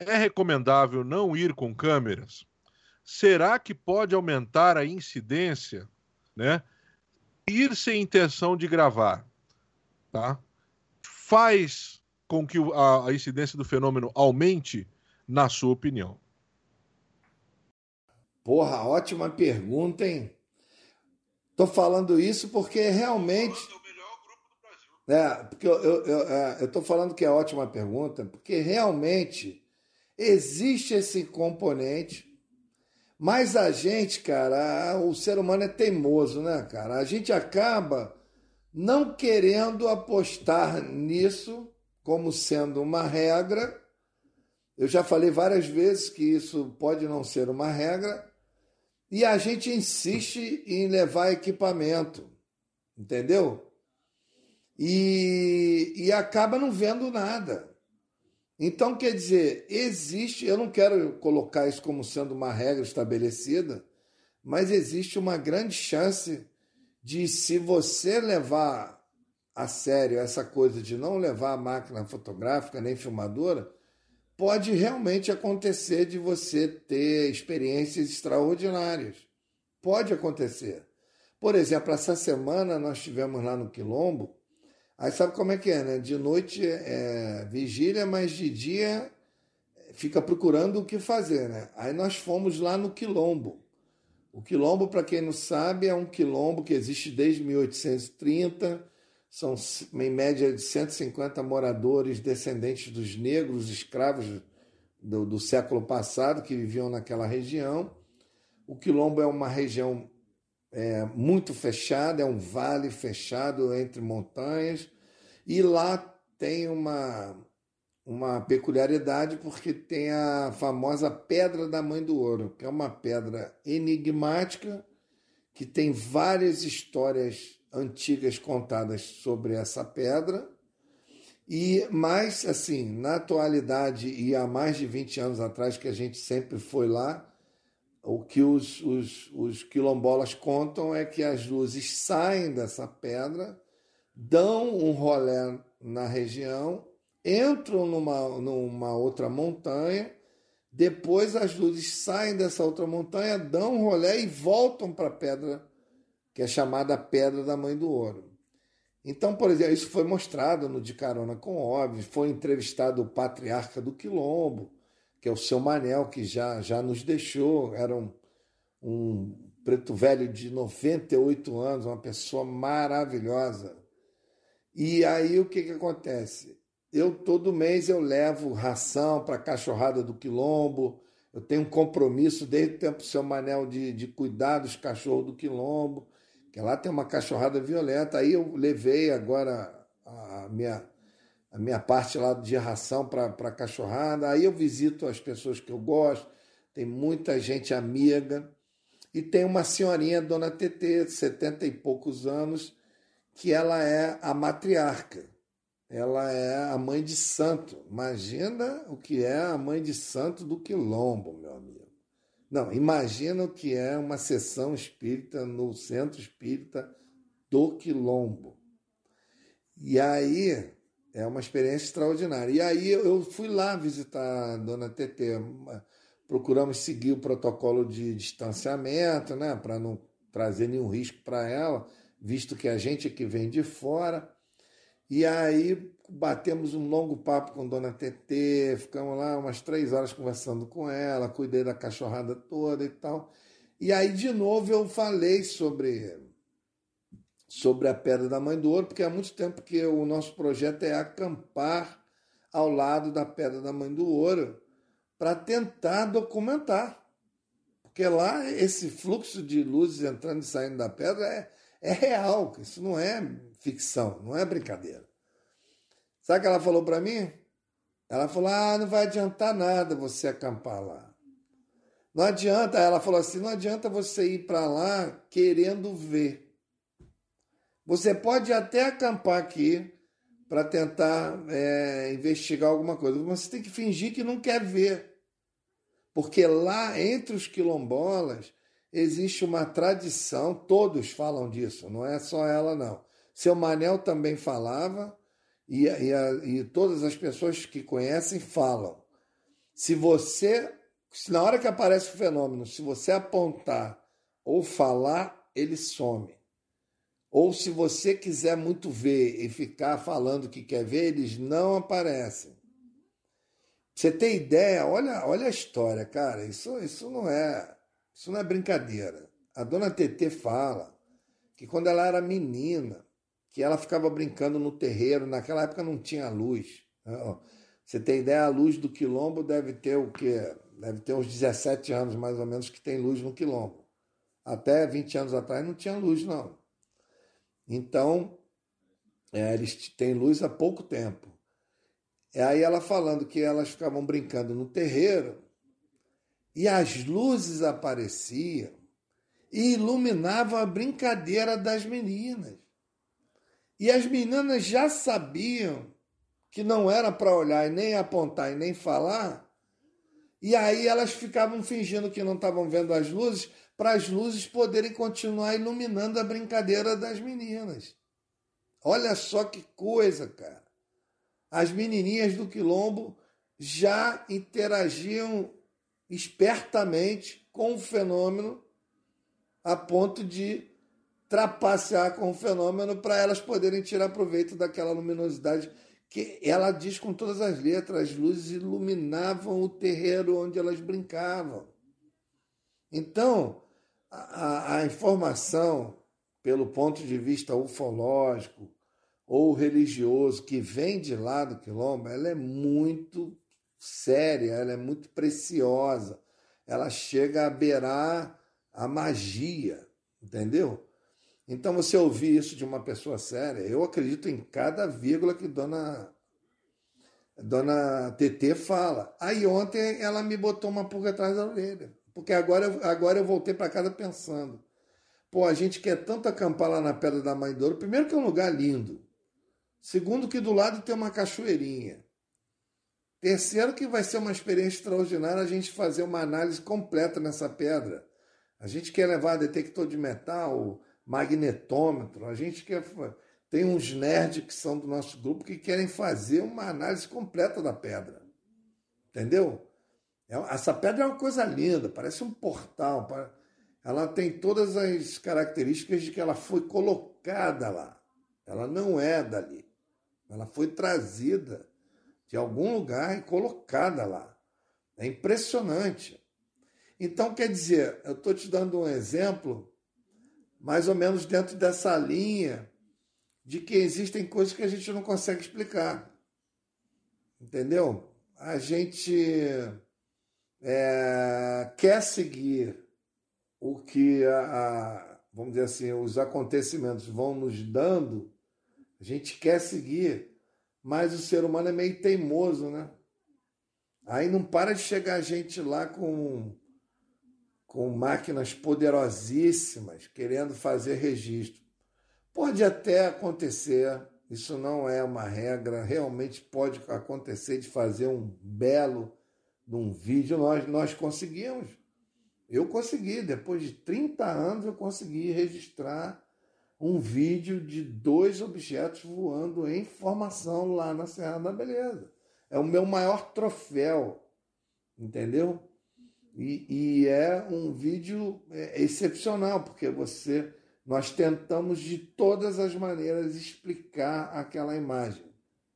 é recomendável não ir com câmeras? Será que pode aumentar a incidência, né? Ir sem intenção de gravar, tá? Faz com que a, a incidência do fenômeno aumente, na sua opinião? Porra, ótima pergunta, hein? Tô falando isso porque realmente. É, porque eu, eu, eu, é, eu tô falando que é ótima pergunta, porque realmente existe esse componente mas a gente, cara, o ser humano é teimoso, né, cara? A gente acaba não querendo apostar nisso como sendo uma regra. Eu já falei várias vezes que isso pode não ser uma regra. E a gente insiste em levar equipamento, entendeu? E, e acaba não vendo nada. Então, quer dizer, existe, eu não quero colocar isso como sendo uma regra estabelecida, mas existe uma grande chance de, se você levar a sério essa coisa de não levar a máquina fotográfica nem filmadora, pode realmente acontecer de você ter experiências extraordinárias. Pode acontecer. Por exemplo, essa semana nós tivemos lá no Quilombo Aí sabe como é que é, né? De noite é vigília, mas de dia fica procurando o que fazer, né? Aí nós fomos lá no Quilombo. O Quilombo, para quem não sabe, é um quilombo que existe desde 1830. São, em média, de 150 moradores descendentes dos negros escravos do, do século passado que viviam naquela região. O Quilombo é uma região é, muito fechada, é um vale fechado entre montanhas, e lá tem uma, uma peculiaridade porque tem a famosa Pedra da Mãe do Ouro, que é uma pedra enigmática que tem várias histórias antigas contadas sobre essa pedra. E mais assim, na atualidade e há mais de 20 anos atrás que a gente sempre foi lá, o que os, os, os quilombolas contam é que as luzes saem dessa pedra, dão um rolé na região, entram numa, numa outra montanha, depois as luzes saem dessa outra montanha, dão um rolé e voltam para a pedra, que é chamada Pedra da Mãe do Ouro. Então, por exemplo, isso foi mostrado no De Carona com Óbvio, foi entrevistado o patriarca do Quilombo, que é o seu Manel, que já, já nos deixou, era um, um preto velho de 98 anos, uma pessoa maravilhosa. E aí o que, que acontece? Eu todo mês eu levo ração para a cachorrada do Quilombo, eu tenho um compromisso desde o tempo do seu Manel de, de cuidar dos cachorros do Quilombo, que lá tem uma cachorrada violenta. Aí eu levei agora a minha, a minha parte lá de ração para cachorrada. Aí eu visito as pessoas que eu gosto, tem muita gente amiga. E tem uma senhorinha, dona TT, setenta e poucos anos, que ela é a matriarca. Ela é a mãe de santo. Imagina o que é a mãe de santo do quilombo, meu amigo. Não, imagina o que é uma sessão espírita no centro espírita do Quilombo. E aí é uma experiência extraordinária. E aí eu fui lá visitar a dona Tetê. Procuramos seguir o protocolo de distanciamento, né, para não trazer nenhum risco para ela, visto que a gente é que vem de fora. E aí batemos um longo papo com Dona TT, ficamos lá umas três horas conversando com ela, cuidei da cachorrada toda e tal. E aí, de novo, eu falei sobre, sobre a Pedra da Mãe do Ouro, porque há muito tempo que o nosso projeto é acampar ao lado da Pedra da Mãe do Ouro para tentar documentar. Porque lá esse fluxo de luzes entrando e saindo da pedra é, é real, isso não é ficção, não é brincadeira. Sabe o que ela falou para mim? Ela falou: ah, não vai adiantar nada você acampar lá. Não adianta, ela falou assim: não adianta você ir para lá querendo ver. Você pode até acampar aqui para tentar é, investigar alguma coisa, mas você tem que fingir que não quer ver. Porque lá entre os quilombolas existe uma tradição, todos falam disso, não é só ela, não. Seu Manel também falava, e, e, e todas as pessoas que conhecem falam. Se você, na hora que aparece o fenômeno, se você apontar ou falar, ele some. Ou se você quiser muito ver e ficar falando que quer ver, eles não aparecem. Você tem ideia? Olha, olha a história, cara. Isso, isso não é, isso não é brincadeira. A dona TT fala que quando ela era menina, que ela ficava brincando no terreiro. Naquela época não tinha luz. Né? Você tem ideia, a luz do quilombo deve ter o quê? Deve ter uns 17 anos mais ou menos que tem luz no quilombo. Até 20 anos atrás não tinha luz, não. Então, é, eles têm luz há pouco tempo. E aí ela falando que elas ficavam brincando no terreiro e as luzes apareciam e iluminavam a brincadeira das meninas. E as meninas já sabiam que não era para olhar e nem apontar e nem falar. E aí elas ficavam fingindo que não estavam vendo as luzes, para as luzes poderem continuar iluminando a brincadeira das meninas. Olha só que coisa, cara. As menininhas do quilombo já interagiam espertamente com o fenômeno a ponto de trapacear com o fenômeno para elas poderem tirar proveito daquela luminosidade que ela diz com todas as letras, as luzes iluminavam o terreiro onde elas brincavam. Então, a, a informação, pelo ponto de vista ufológico ou religioso, que vem de lá do quilombo, ela é muito séria, ela é muito preciosa. Ela chega a beirar a magia, entendeu? Então, você ouvir isso de uma pessoa séria, eu acredito em cada vírgula que dona, dona TT fala. Aí ontem ela me botou uma pulga atrás da orelha, porque agora, agora eu voltei para casa pensando. Pô, a gente quer tanto acampar lá na Pedra da Mãe Douro. Primeiro que é um lugar lindo. Segundo que do lado tem uma cachoeirinha. Terceiro que vai ser uma experiência extraordinária a gente fazer uma análise completa nessa pedra. A gente quer levar detector de metal, magnetômetro, a gente quer tem uns nerds que são do nosso grupo que querem fazer uma análise completa da pedra. Entendeu? É, essa pedra é uma coisa linda, parece um portal. Ela tem todas as características de que ela foi colocada lá. Ela não é dali. Ela foi trazida de algum lugar e colocada lá. É impressionante. Então, quer dizer, eu estou te dando um exemplo, mais ou menos dentro dessa linha de que existem coisas que a gente não consegue explicar. Entendeu? A gente é, quer seguir o que a, a, vamos dizer assim, os acontecimentos vão nos dando, a gente quer seguir, mas o ser humano é meio teimoso, né? Aí não para de chegar gente lá com, com máquinas poderosíssimas querendo fazer registro. Pode até acontecer, isso não é uma regra, realmente pode acontecer de fazer um belo num vídeo, nós, nós conseguimos. Eu consegui, depois de 30 anos, eu consegui registrar um vídeo de dois objetos voando em formação lá na Serra da Beleza. É o meu maior troféu, entendeu? E, e é um vídeo é, excepcional, porque você nós tentamos de todas as maneiras explicar aquela imagem.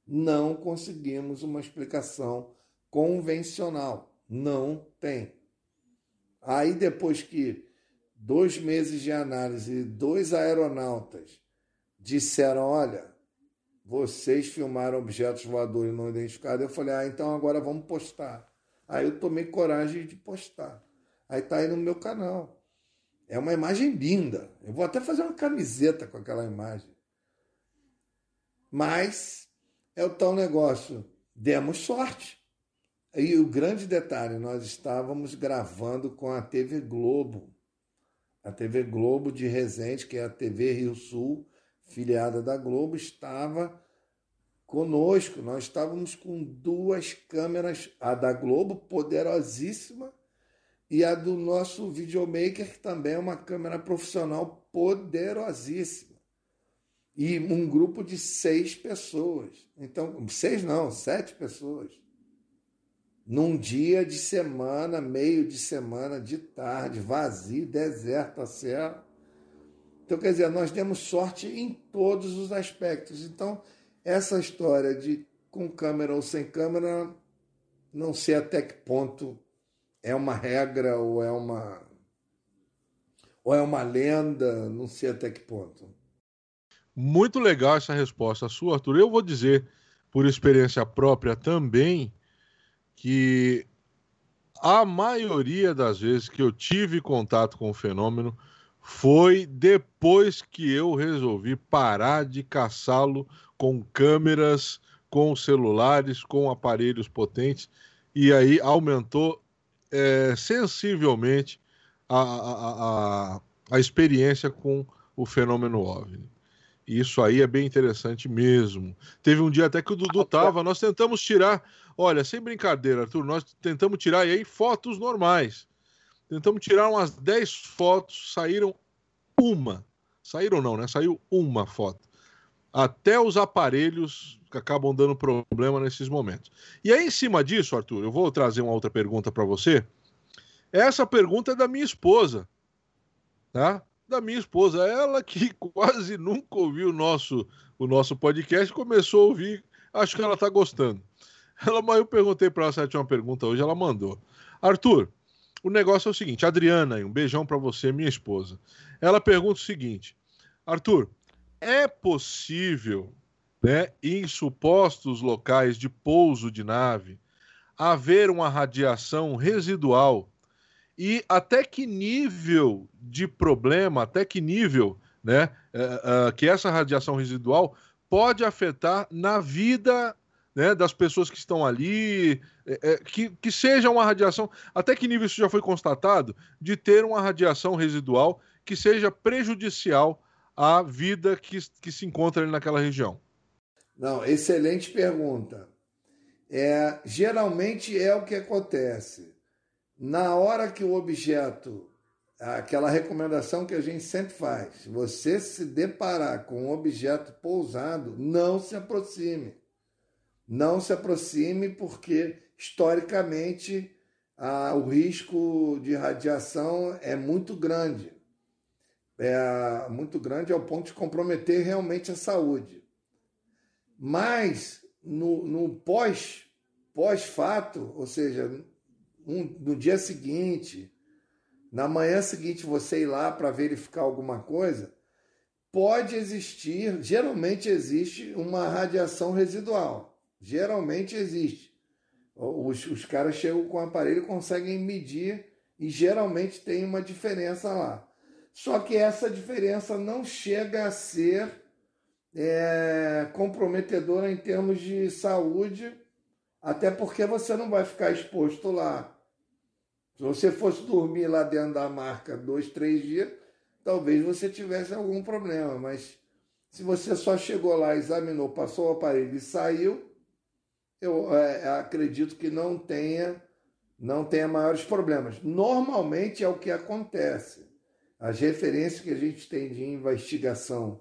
Não conseguimos uma explicação convencional. Não tem. Aí, depois que dois meses de análise, dois aeronautas disseram: olha, vocês filmaram objetos voadores não identificados, eu falei: ah, então agora vamos postar. Aí eu tomei coragem de postar. Aí tá aí no meu canal. É uma imagem linda. Eu vou até fazer uma camiseta com aquela imagem. Mas é o tal negócio. Demos sorte. E o grande detalhe, nós estávamos gravando com a TV Globo. A TV Globo de Resende, que é a TV Rio Sul, filiada da Globo, estava conosco. Nós estávamos com duas câmeras, a da Globo, poderosíssima, e a do nosso videomaker, que também é uma câmera profissional poderosíssima. E um grupo de seis pessoas. Então, seis não, sete pessoas num dia de semana, meio de semana, de tarde, vazio, deserto, a serra. Então, quer dizer, nós demos sorte em todos os aspectos. Então, essa história de com câmera ou sem câmera, não sei até que ponto é uma regra ou é uma ou é uma lenda, não sei até que ponto. Muito legal essa resposta sua, Arthur. Eu vou dizer, por experiência própria também, que a maioria das vezes que eu tive contato com o fenômeno foi depois que eu resolvi parar de caçá-lo com câmeras, com celulares, com aparelhos potentes, e aí aumentou é, sensivelmente a, a, a, a experiência com o fenômeno OVNI. Isso aí é bem interessante mesmo. Teve um dia até que o Dudu tava, nós tentamos tirar, olha, sem brincadeira, Arthur, nós tentamos tirar aí fotos normais. Tentamos tirar umas 10 fotos, saíram uma. Saíram não, né? Saiu uma foto. Até os aparelhos acabam dando problema nesses momentos. E aí, em cima disso, Arthur, eu vou trazer uma outra pergunta para você. Essa pergunta é da minha esposa, tá? da minha esposa. Ela que quase nunca ouviu o nosso, o nosso podcast, começou a ouvir, acho que ela está gostando. Ela, mas eu perguntei para ela se ela tinha uma pergunta hoje, ela mandou. Arthur, o negócio é o seguinte, Adriana, um beijão para você, minha esposa. Ela pergunta o seguinte: Arthur, é possível, né, em supostos locais de pouso de nave, haver uma radiação residual e até que nível de problema, até que nível né, uh, uh, que essa radiação residual pode afetar na vida né, das pessoas que estão ali, é, que, que seja uma radiação, até que nível isso já foi constatado, de ter uma radiação residual que seja prejudicial à vida que, que se encontra ali naquela região? Não, excelente pergunta. É, geralmente é o que acontece na hora que o objeto aquela recomendação que a gente sempre faz: você se deparar com um objeto pousado, não se aproxime. Não se aproxime, porque historicamente a, o risco de radiação é muito grande. É muito grande ao ponto de comprometer realmente a saúde. Mas no, no pós, pós-fato, ou seja, um, no dia seguinte, na manhã seguinte você ir lá para verificar alguma coisa, pode existir, geralmente existe uma radiação residual. Geralmente existe. Os, os caras chegam com o aparelho conseguem medir e geralmente tem uma diferença lá. Só que essa diferença não chega a ser é, comprometedora em termos de saúde, até porque você não vai ficar exposto lá. Se você fosse dormir lá dentro da marca dois, três dias, talvez você tivesse algum problema, mas se você só chegou lá, examinou, passou o aparelho e saiu, eu é, acredito que não tenha, não tenha maiores problemas. Normalmente é o que acontece. As referências que a gente tem de investigação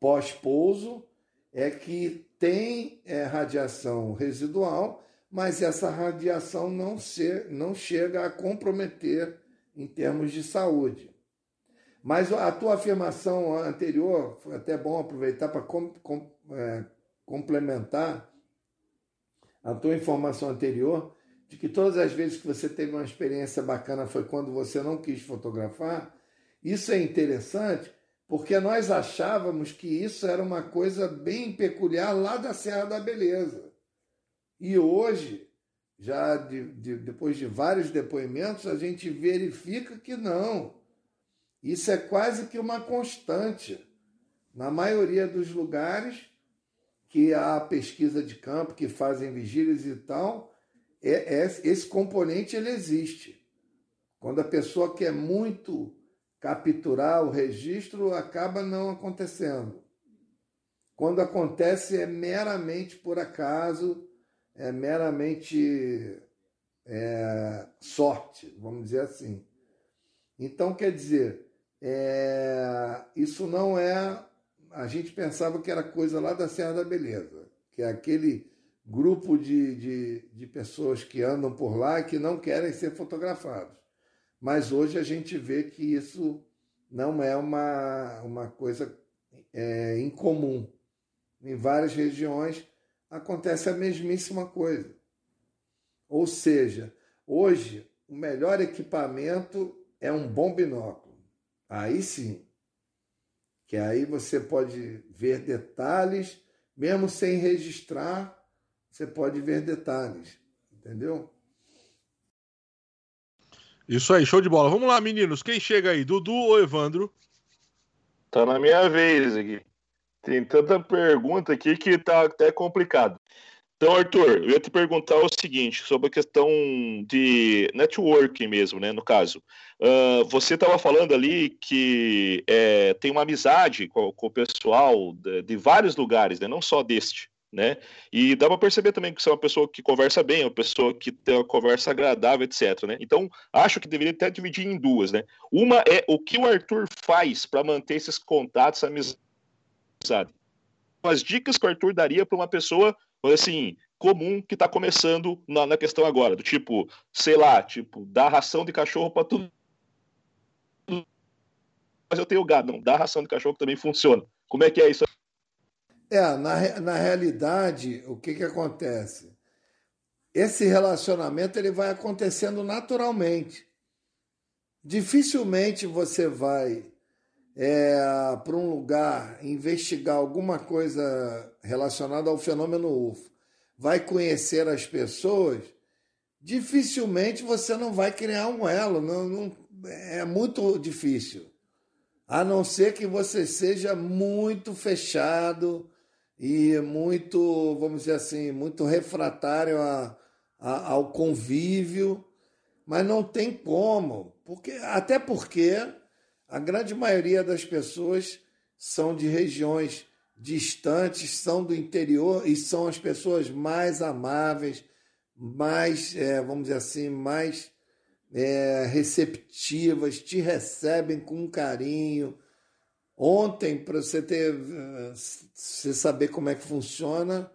pós-pouso é que tem é, radiação residual, mas essa radiação não, ser, não chega a comprometer em termos de saúde. Mas a tua afirmação anterior, foi até bom aproveitar para com, com, é, complementar a tua informação anterior, de que todas as vezes que você teve uma experiência bacana foi quando você não quis fotografar. Isso é interessante porque nós achávamos que isso era uma coisa bem peculiar lá da Serra da Beleza. E hoje, já de, de, depois de vários depoimentos, a gente verifica que não. Isso é quase que uma constante. Na maioria dos lugares que há pesquisa de campo, que fazem vigílias e tal, é, é, esse componente ele existe. Quando a pessoa quer muito capturar o registro, acaba não acontecendo. Quando acontece, é meramente por acaso, é meramente é, sorte, vamos dizer assim. Então, quer dizer, é, isso não é. A gente pensava que era coisa lá da Serra da Beleza, que é aquele grupo de, de, de pessoas que andam por lá e que não querem ser fotografados. Mas hoje a gente vê que isso não é uma, uma coisa é, incomum. Em várias regiões acontece a mesmíssima coisa. Ou seja, hoje o melhor equipamento é um bom binóculo. Aí sim, que aí você pode ver detalhes, mesmo sem registrar, você pode ver detalhes, entendeu? Isso aí, show de bola. Vamos lá, meninos. Quem chega aí? Dudu ou Evandro? Tá na minha vez aqui. Tem tanta pergunta aqui que tá até complicado. Então, Arthur, eu ia te perguntar o seguinte, sobre a questão de networking mesmo, né, no caso. Uh, você estava falando ali que é, tem uma amizade com, com o pessoal de, de, vários lugares, né, não só deste né? E dá para perceber também que você é uma pessoa que conversa bem, uma pessoa que tem uma conversa agradável, etc, né? Então, acho que deveria até dividir em duas, né? Uma é o que o Arthur faz para manter esses contatos, amizade. As dicas que o Arthur daria para uma pessoa, assim, comum que está começando na, na, questão agora, do tipo, sei lá, tipo, dar ração de cachorro para tudo. Mas eu tenho gado, não, dar ração de cachorro também funciona. Como é que é isso é, na, na realidade, o que, que acontece? Esse relacionamento ele vai acontecendo naturalmente. Dificilmente você vai é, para um lugar investigar alguma coisa relacionada ao fenômeno UFO, vai conhecer as pessoas, dificilmente você não vai criar um elo. Não, não, é muito difícil. A não ser que você seja muito fechado, e muito, vamos dizer assim, muito refratário a, a, ao convívio, mas não tem como, porque até porque a grande maioria das pessoas são de regiões distantes, são do interior e são as pessoas mais amáveis, mais, é, vamos dizer assim, mais é, receptivas, te recebem com carinho. Ontem, para você ter, você saber como é que funciona,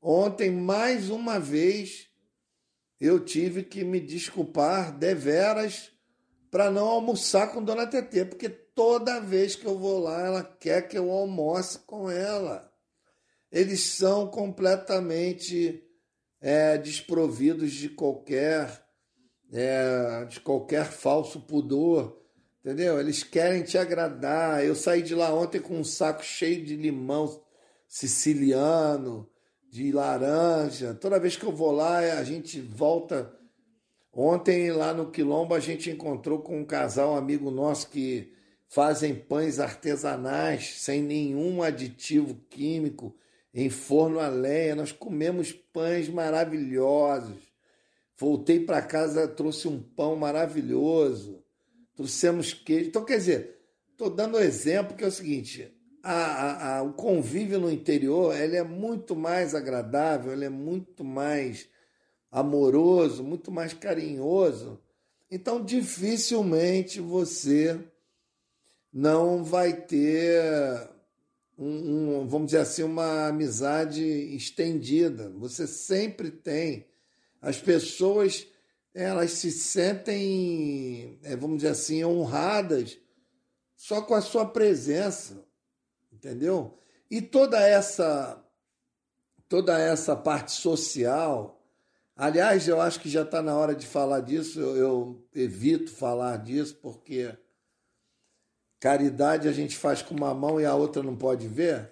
ontem mais uma vez eu tive que me desculpar deveras para não almoçar com Dona TT, porque toda vez que eu vou lá, ela quer que eu almoce com ela. Eles são completamente é, desprovidos de qualquer é, de qualquer falso pudor, entendeu? Eles querem te agradar. Eu saí de lá ontem com um saco cheio de limão siciliano, de laranja. Toda vez que eu vou lá, a gente volta Ontem, lá no Quilombo, a gente encontrou com um casal, um amigo nosso, que fazem pães artesanais, sem nenhum aditivo químico, em forno a lenha. Nós comemos pães maravilhosos. Voltei para casa, trouxe um pão maravilhoso. Trouxemos queijo. Então, quer dizer, estou dando exemplo que é o seguinte: a, a, a, o convívio no interior ele é muito mais agradável, ele é muito mais amoroso, muito mais carinhoso. Então, dificilmente você não vai ter um, um, vamos dizer assim, uma amizade estendida. Você sempre tem. As pessoas elas se sentem, é, vamos dizer assim, honradas só com a sua presença, entendeu? E toda essa toda essa parte social Aliás, eu acho que já está na hora de falar disso, eu, eu, evito falar disso, porque caridade a gente faz com uma mão e a outra não pode ver.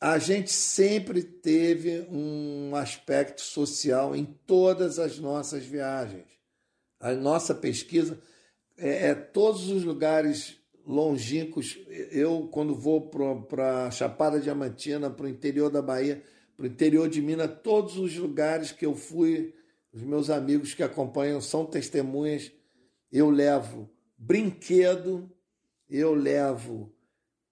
A gente sempre teve um aspecto social em todas as nossas viagens. A nossa pesquisa é, é todos os lugares longínquos. Eu, quando vou para Chapada Diamantina, para o interior da Bahia, para o interior de Minas, todos os lugares que eu fui, os meus amigos que acompanham são testemunhas. Eu levo brinquedo, eu levo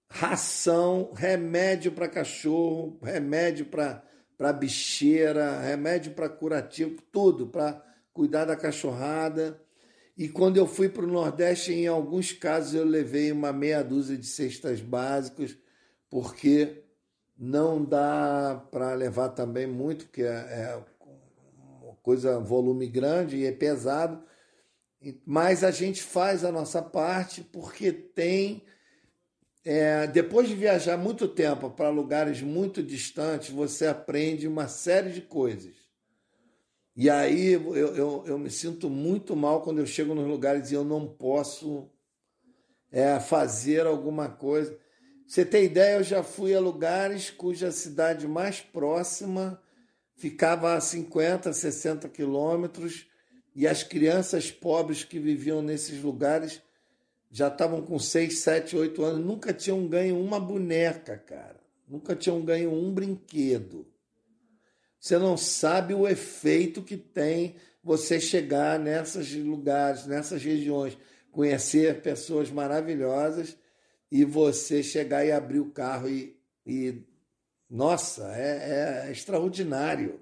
ração, remédio para cachorro, remédio para bicheira, remédio para curativo, tudo para cuidar da cachorrada. E quando eu fui para o Nordeste, em alguns casos eu levei uma meia dúzia de cestas básicas, porque não dá para levar também muito, porque é, é uma coisa, volume grande e é pesado. Mas a gente faz a nossa parte porque tem. É, depois de viajar muito tempo para lugares muito distantes, você aprende uma série de coisas. E aí eu, eu, eu me sinto muito mal quando eu chego nos lugares e eu não posso é, fazer alguma coisa. Você tem ideia, eu já fui a lugares cuja cidade mais próxima ficava a 50, 60 quilômetros e as crianças pobres que viviam nesses lugares já estavam com 6, 7, 8 anos, nunca tinham ganho uma boneca, cara. Nunca tinham ganho um brinquedo. Você não sabe o efeito que tem você chegar nesses lugares, nessas regiões, conhecer pessoas maravilhosas e você chegar e abrir o carro e. e nossa, é, é extraordinário.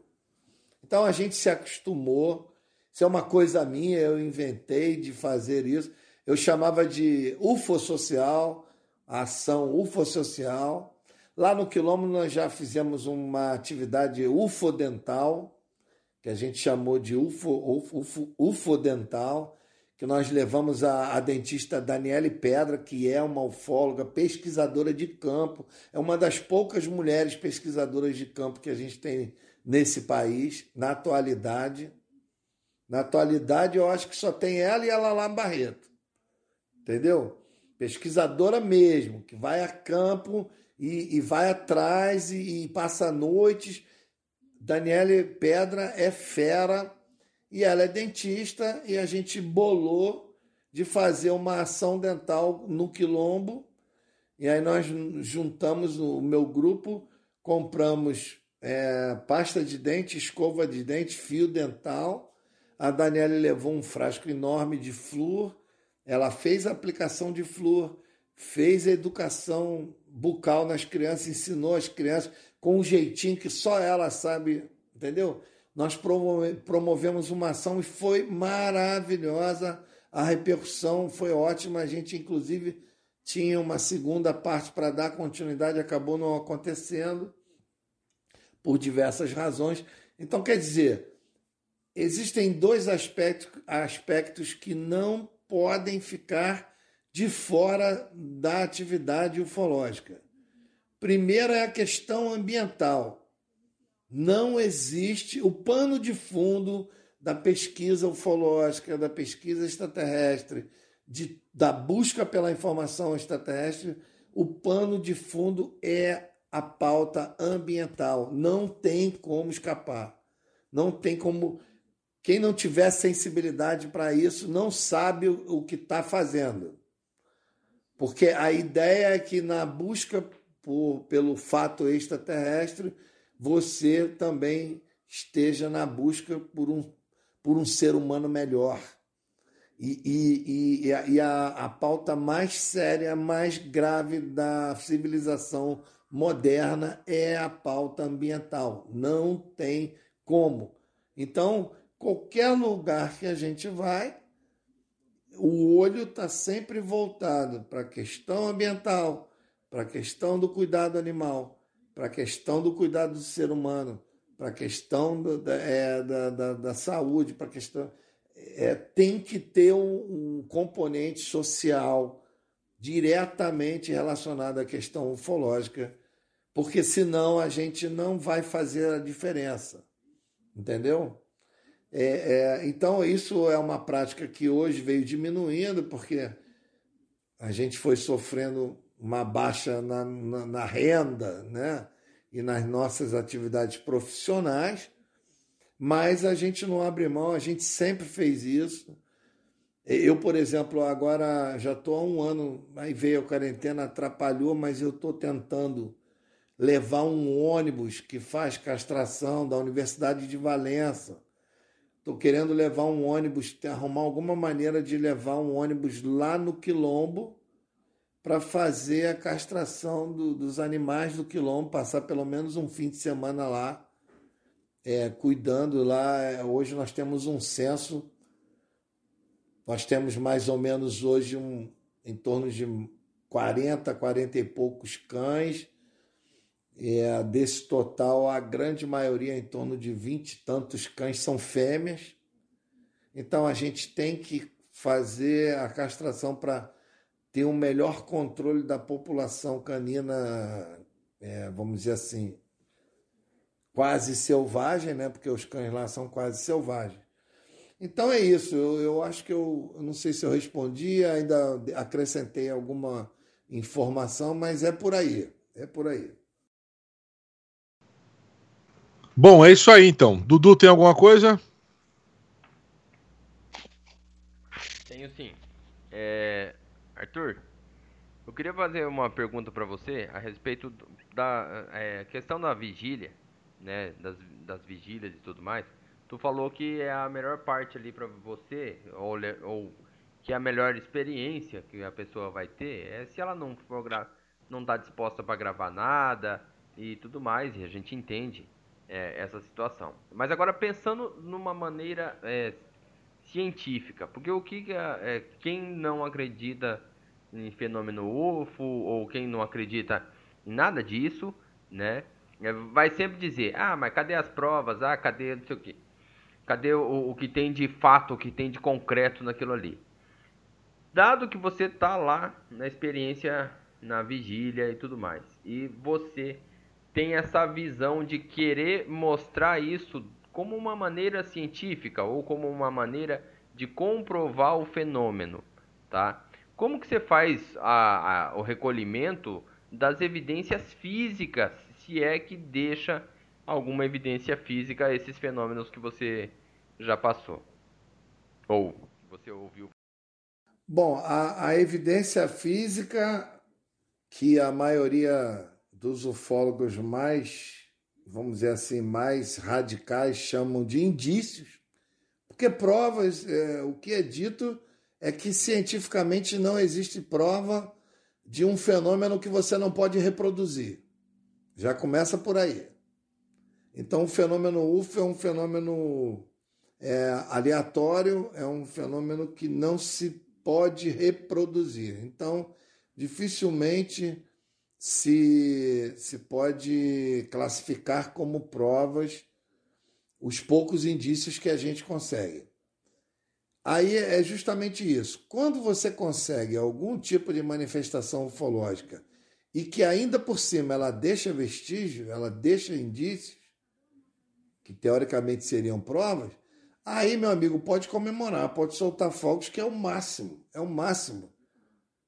Então a gente se acostumou. Isso é uma coisa minha, eu inventei de fazer isso. Eu chamava de UFO social, ação UFO social. Lá no Quilombo nós já fizemos uma atividade UFO dental, que a gente chamou de UFO, UFO, UFO dental, que nós levamos a, a dentista Daniele Pedra, que é uma ufóloga, pesquisadora de campo, é uma das poucas mulheres pesquisadoras de campo que a gente tem nesse país, na atualidade. Na atualidade, eu acho que só tem ela e ela lá Barreto. Entendeu? Pesquisadora mesmo, que vai a campo e, e vai atrás e, e passa noites. Daniele Pedra é fera e ela é dentista e a gente bolou de fazer uma ação dental no Quilombo. E aí nós juntamos o meu grupo, compramos é, pasta de dente, escova de dente, fio dental. A Daniela levou um frasco enorme de flúor. Ela fez a aplicação de flúor, fez a educação bucal nas crianças, ensinou as crianças com um jeitinho que só ela sabe, entendeu? nós promovemos uma ação e foi maravilhosa. A repercussão foi ótima. A gente, inclusive, tinha uma segunda parte para dar continuidade, acabou não acontecendo por diversas razões. Então, quer dizer, existem dois aspectos, aspectos que não podem ficar de fora da atividade ufológica. Primeiro é a questão ambiental. Não existe o pano de fundo da pesquisa ufológica, da pesquisa extraterrestre, de, da busca pela informação extraterrestre, o pano de fundo é a pauta ambiental. Não tem como escapar. Não tem como. Quem não tiver sensibilidade para isso não sabe o, que está fazendo. Porque a ideia é que na busca por, pelo fato extraterrestre, você também esteja na busca por um, por um ser humano melhor. E, e, e, e a, a pauta mais séria, mais grave da civilização moderna é a pauta ambiental. Não tem como. Então, qualquer lugar que a gente vai, o olho está sempre voltado para a questão ambiental, para a questão do cuidado animal, para a questão do cuidado do ser humano, para a questão do, da, é, da, da, da, saúde, para a questão. É, tem que ter um, um, componente social diretamente relacionado à questão ufológica, porque senão a gente não vai fazer a diferença. Entendeu? É, é, então, isso é uma prática que hoje veio diminuindo, porque a gente foi sofrendo uma baixa na, na, na renda né? e nas nossas atividades profissionais, mas a gente não abre mão, a gente sempre fez isso. Eu, por exemplo, agora já estou há um ano, aí veio a quarentena, atrapalhou, mas eu estou tentando levar um ônibus que faz castração da Universidade de Valença. Estou querendo levar um ônibus, arrumar alguma maneira de levar um ônibus lá no Quilombo para fazer a castração do, dos animais do quilombo, passar pelo menos um fim de semana lá, é, cuidando lá. É, hoje nós temos um censo, nós temos mais ou menos hoje um, em torno de 40, 40 e poucos cães. É, desse total, a grande maioria, em torno de 20 e tantos cães, são fêmeas. Então a gente tem que fazer a castração para ter um melhor controle da população canina, é, vamos dizer assim, quase selvagem, né? Porque os cães lá são quase selvagens. Então é isso. Eu, eu acho que eu, eu não sei se eu respondi, ainda acrescentei alguma informação, mas é por aí. É por aí. Bom, é isso aí então. Dudu, tem alguma coisa? Tenho sim. É, Arthur, eu queria fazer uma pergunta para você a respeito da é, questão da vigília, né, das, das vigílias e tudo mais. Tu falou que é a melhor parte ali para você, ou, ou que é a melhor experiência que a pessoa vai ter é se ela não for não está disposta para gravar nada e tudo mais, e a gente entende é, essa situação. Mas agora pensando numa maneira é, científica, porque o que é, quem não acredita em fenômeno UFO ou quem não acredita em nada disso, né, é, vai sempre dizer, ah, mas cadê as provas? Ah, cadê não sei o que? Cadê o, o que tem de fato, o que tem de concreto naquilo ali? Dado que você tá lá na experiência, na vigília e tudo mais, e você tem essa visão de querer mostrar isso como uma maneira científica ou como uma maneira de comprovar o fenômeno, tá? Como que você faz a, a, o recolhimento das evidências físicas, se é que deixa alguma evidência física a esses fenômenos que você já passou? Ou você ouviu? Bom, a, a evidência física que a maioria dos ufólogos mais vamos dizer assim, mais radicais chamam de indícios, porque provas, é, o que é dito é que cientificamente não existe prova de um fenômeno que você não pode reproduzir. Já começa por aí. Então, o fenômeno UFO é um fenômeno é, aleatório, é um fenômeno que não se pode reproduzir. Então, dificilmente se, se pode classificar como provas os poucos indícios que a gente consegue. Aí é justamente isso. Quando você consegue algum tipo de manifestação ufológica e que ainda por cima ela deixa vestígio, ela deixa indícios, que teoricamente seriam provas, aí, meu amigo, pode comemorar, pode soltar fogos, que é o máximo, é o máximo.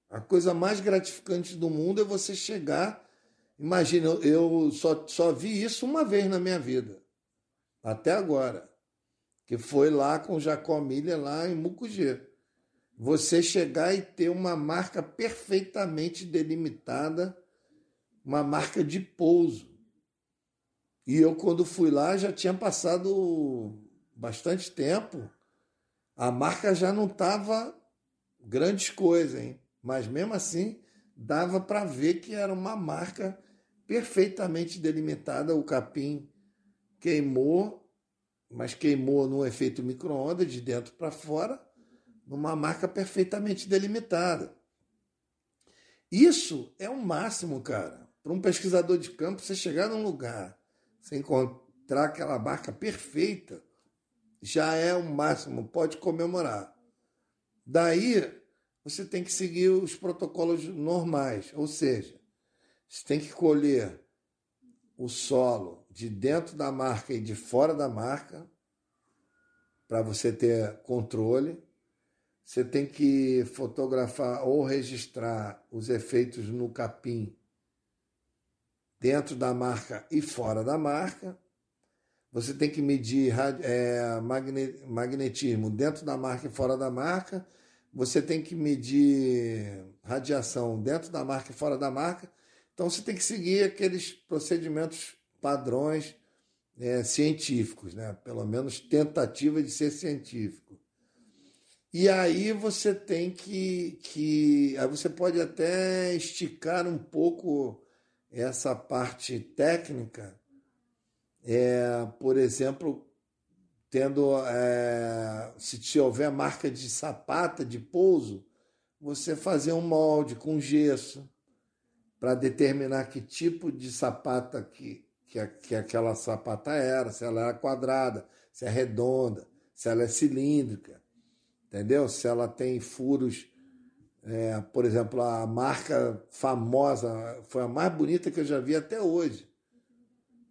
A coisa mais gratificante do mundo é você chegar. Imagina, eu só, só vi isso uma vez na minha vida, até agora, que foi lá com Jacó Miller, lá em Mucugê. Você chegar e ter uma marca perfeitamente delimitada, uma marca de pouso. E eu, quando fui lá, já tinha passado bastante tempo. A marca já não estava grandes coisas, hein? Mas mesmo assim dava para ver que era uma marca perfeitamente delimitada. O capim queimou, mas queimou no efeito micro-ondas, de dentro para fora, numa marca perfeitamente delimitada. Isso é o máximo, cara. Para um pesquisador de campo, você chegar num lugar, você encontrar aquela marca perfeita, já é o máximo, pode comemorar. Daí você tem que seguir os protocolos normais, ou seja, você tem que colher o solo de dentro da marca e de fora da marca para você ter controle. Você tem que fotografar ou registrar os efeitos no capim dentro da marca e fora da marca. Você tem que medir é, magnetismo dentro da marca e fora da marca você tem que medir radiação dentro da marca e fora da marca. Então você tem que seguir aqueles procedimentos padrões é, científicos, né? pelo menos tentativa de ser científico. E aí você tem que, que. Aí você pode até esticar um pouco essa parte técnica. É, por exemplo, tendo, é, se houver marca de sapata, de pouso, você fazer um molde com gesso para determinar que tipo de sapata que, que, que aquela sapata era, se ela é quadrada, se é redonda, se ela é cilíndrica, entendeu? Se ela tem furos, é, por exemplo, a marca famosa, foi a mais bonita que eu já vi até hoje,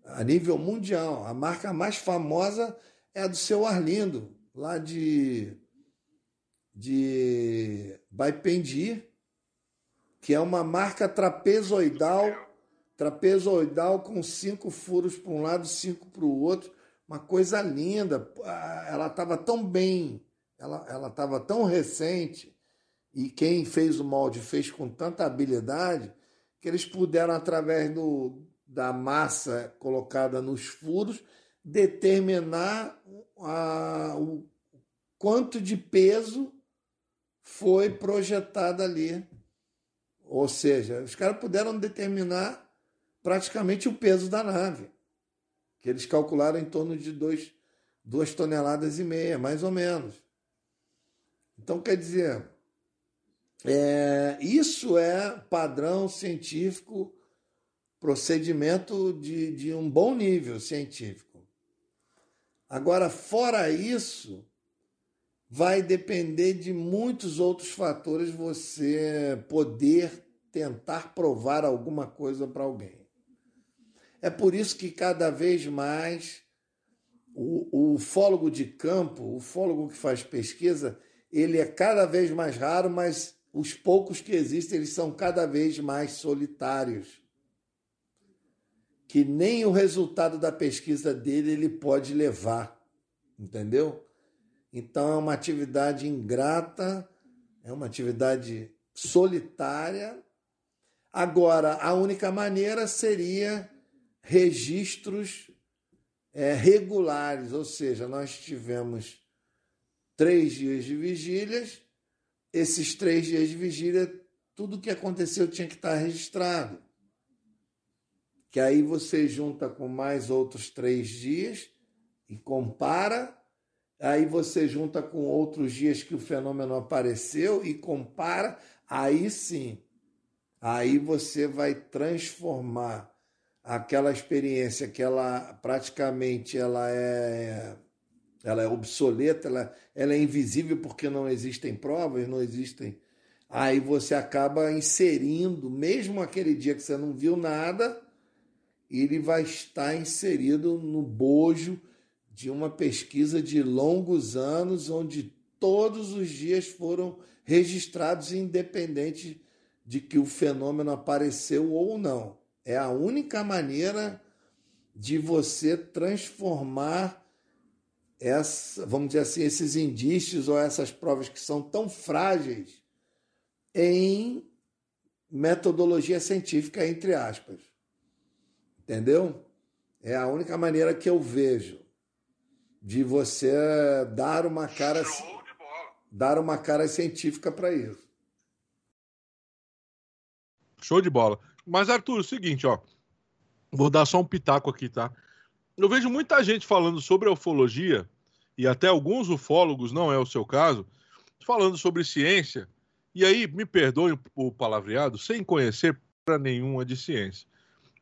a nível mundial. A marca mais famosa é a do seu Arlindo, lá de, de Baipendi, que é uma marca trapezoidal, trapezoidal com cinco furos para um lado, cinco para o outro, uma coisa linda. Ela estava tão bem, ela estava tão recente, e quem fez o molde fez com tanta habilidade, que eles puderam, através do, da massa colocada nos furos, determinar a, o quanto de peso foi projetado ali. Ou seja, os caras puderam determinar praticamente o peso da nave, que eles calcularam em torno de dois, duas toneladas e meia, mais ou menos. Então, quer dizer, é, isso é padrão científico, procedimento de, de um bom nível científico. Agora, fora isso, vai depender de muitos outros fatores você poder tentar provar alguma coisa para alguém. É por isso que cada vez mais o, o de campo, o ufólogo que faz pesquisa, ele é cada vez mais raro, mas os poucos que existem, eles são cada vez mais solitários que nem o resultado da pesquisa dele ele pode levar, entendeu? Então é uma atividade ingrata, é uma atividade solitária. Agora, a única maneira seria registros é, regulares, ou seja, nós tivemos três dias de vigílias, esses três dias de vigília, tudo o que aconteceu tinha que estar registrado que aí você junta com mais outros três dias e compara, aí você junta com outros dias que o fenômeno apareceu e compara, aí sim, aí você vai transformar aquela experiência que ela praticamente ela é ela é obsoleta, ela, ela é invisível porque não existem provas, não existem. Aí você acaba inserindo, mesmo aquele dia que você não viu nada, ele vai estar inserido no bojo de uma pesquisa de longos anos, onde todos os dias foram registrados, independente de que o fenômeno apareceu ou não. É a única maneira de você transformar essa, vamos dizer assim, esses indícios ou essas provas que são tão frágeis em metodologia científica, entre aspas. Entendeu? É a única maneira que eu vejo de você dar uma cara dar uma cara científica para isso. Show de bola. Mas Arthur, é o seguinte, ó, vou dar só um pitaco aqui, tá? Eu vejo muita gente falando sobre ufologia e até alguns ufólogos, não é o seu caso, falando sobre ciência. E aí, me perdoe o palavreado, sem conhecer para nenhuma de ciência.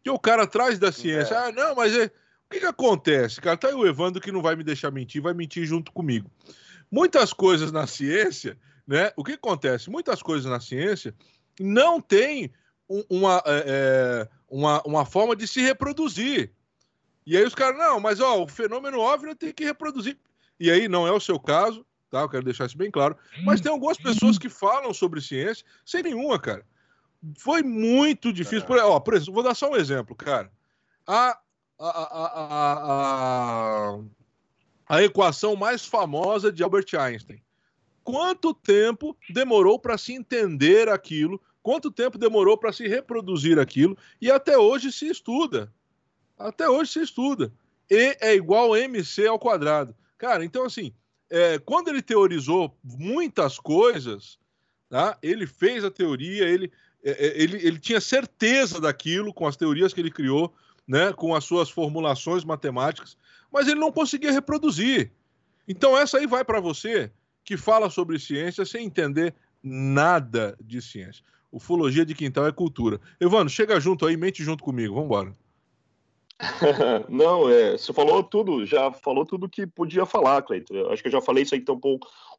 Que o cara atrás da ciência, é. ah, não, mas é... o que, que acontece? Cara, tá aí o Evandro que não vai me deixar mentir, vai mentir junto comigo. Muitas coisas na ciência, né? O que acontece? Muitas coisas na ciência não tem uma, é, é, uma, uma forma de se reproduzir. E aí os caras, não, mas ó, o fenômeno óbvio tem que reproduzir. E aí não é o seu caso, tá? Eu quero deixar isso bem claro. Mas tem algumas pessoas que falam sobre ciência sem nenhuma, cara. Foi muito difícil. Por, ó, por exemplo, vou dar só um exemplo, cara. A, a, a, a, a equação mais famosa de Albert Einstein. Quanto tempo demorou para se entender aquilo? Quanto tempo demorou para se reproduzir aquilo? E até hoje se estuda. Até hoje se estuda. E é igual a MC ao quadrado. Cara, então assim, é, quando ele teorizou muitas coisas, tá? ele fez a teoria, ele, é, é, ele, ele tinha certeza daquilo com as teorias que ele criou, né, com as suas formulações matemáticas, mas ele não conseguia reproduzir. Então essa aí vai para você que fala sobre ciência sem entender nada de ciência. Ufologia de quintal é cultura. Evandro, chega junto aí, mente junto comigo, vamos embora. Não, é, você falou tudo, já falou tudo que podia falar, Cleiton. Acho que eu já falei isso aí então,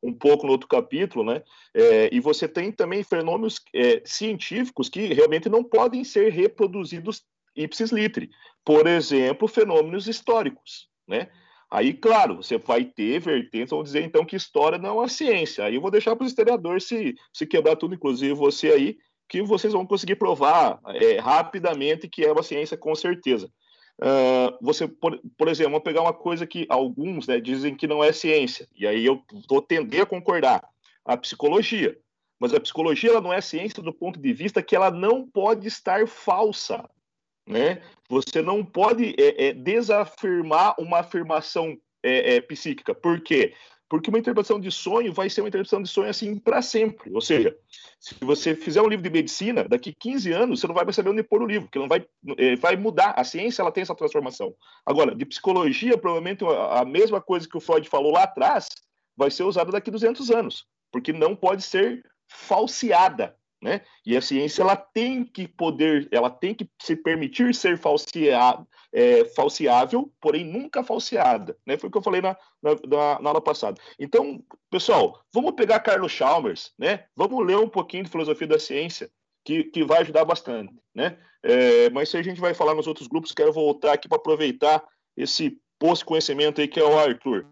um, pouco, no outro capítulo, né? É, e você tem também fenômenos é, científicos que realmente não podem ser reproduzidos ipsis literi. Por exemplo, fenômenos históricos, né? Aí, claro, você vai ter vertentes, vão dizer então que história não é ciência. Aí eu vou deixar para os historiadores se, se quebrar tudo, inclusive você aí, que vocês vão conseguir provar é, rapidamente que é uma ciência com certeza. Uh, você, por, por, exemplo, vamos pegar uma coisa que alguns né, dizem que não é ciência, e aí eu vou tender a concordar: a psicologia. Mas a psicologia ela não é ciência do ponto de vista que ela não pode estar falsa. Né? Você não pode é, é, desafirmar uma afirmação é, é psíquica. Por quê? Porque uma interpretação de sonho vai ser uma interpretação de sonho assim para sempre. Ou seja, se você fizer um livro de medicina, daqui 15 anos você não vai saber onde pôr o livro, porque não vai, é, vai mudar. A ciência ela tem essa transformação. Agora, de psicologia, provavelmente a mesma coisa que o Freud falou lá atrás vai ser usada daqui 200 anos, porque não pode ser falseada. Né? E a ciência ela tem que poder, ela tem que se permitir ser falseada, é, falseável, porém nunca falseada. Né? Foi o que eu falei na, na, na, aula passada. Então, pessoal, vamos pegar Carlos Chalmers, né? vamos ler um pouquinho de filosofia da ciência, que, que vai ajudar bastante. Né? É, mas se a gente vai falar nos outros grupos, quero voltar aqui para aproveitar esse posto conhecimento aí que é o Arthur.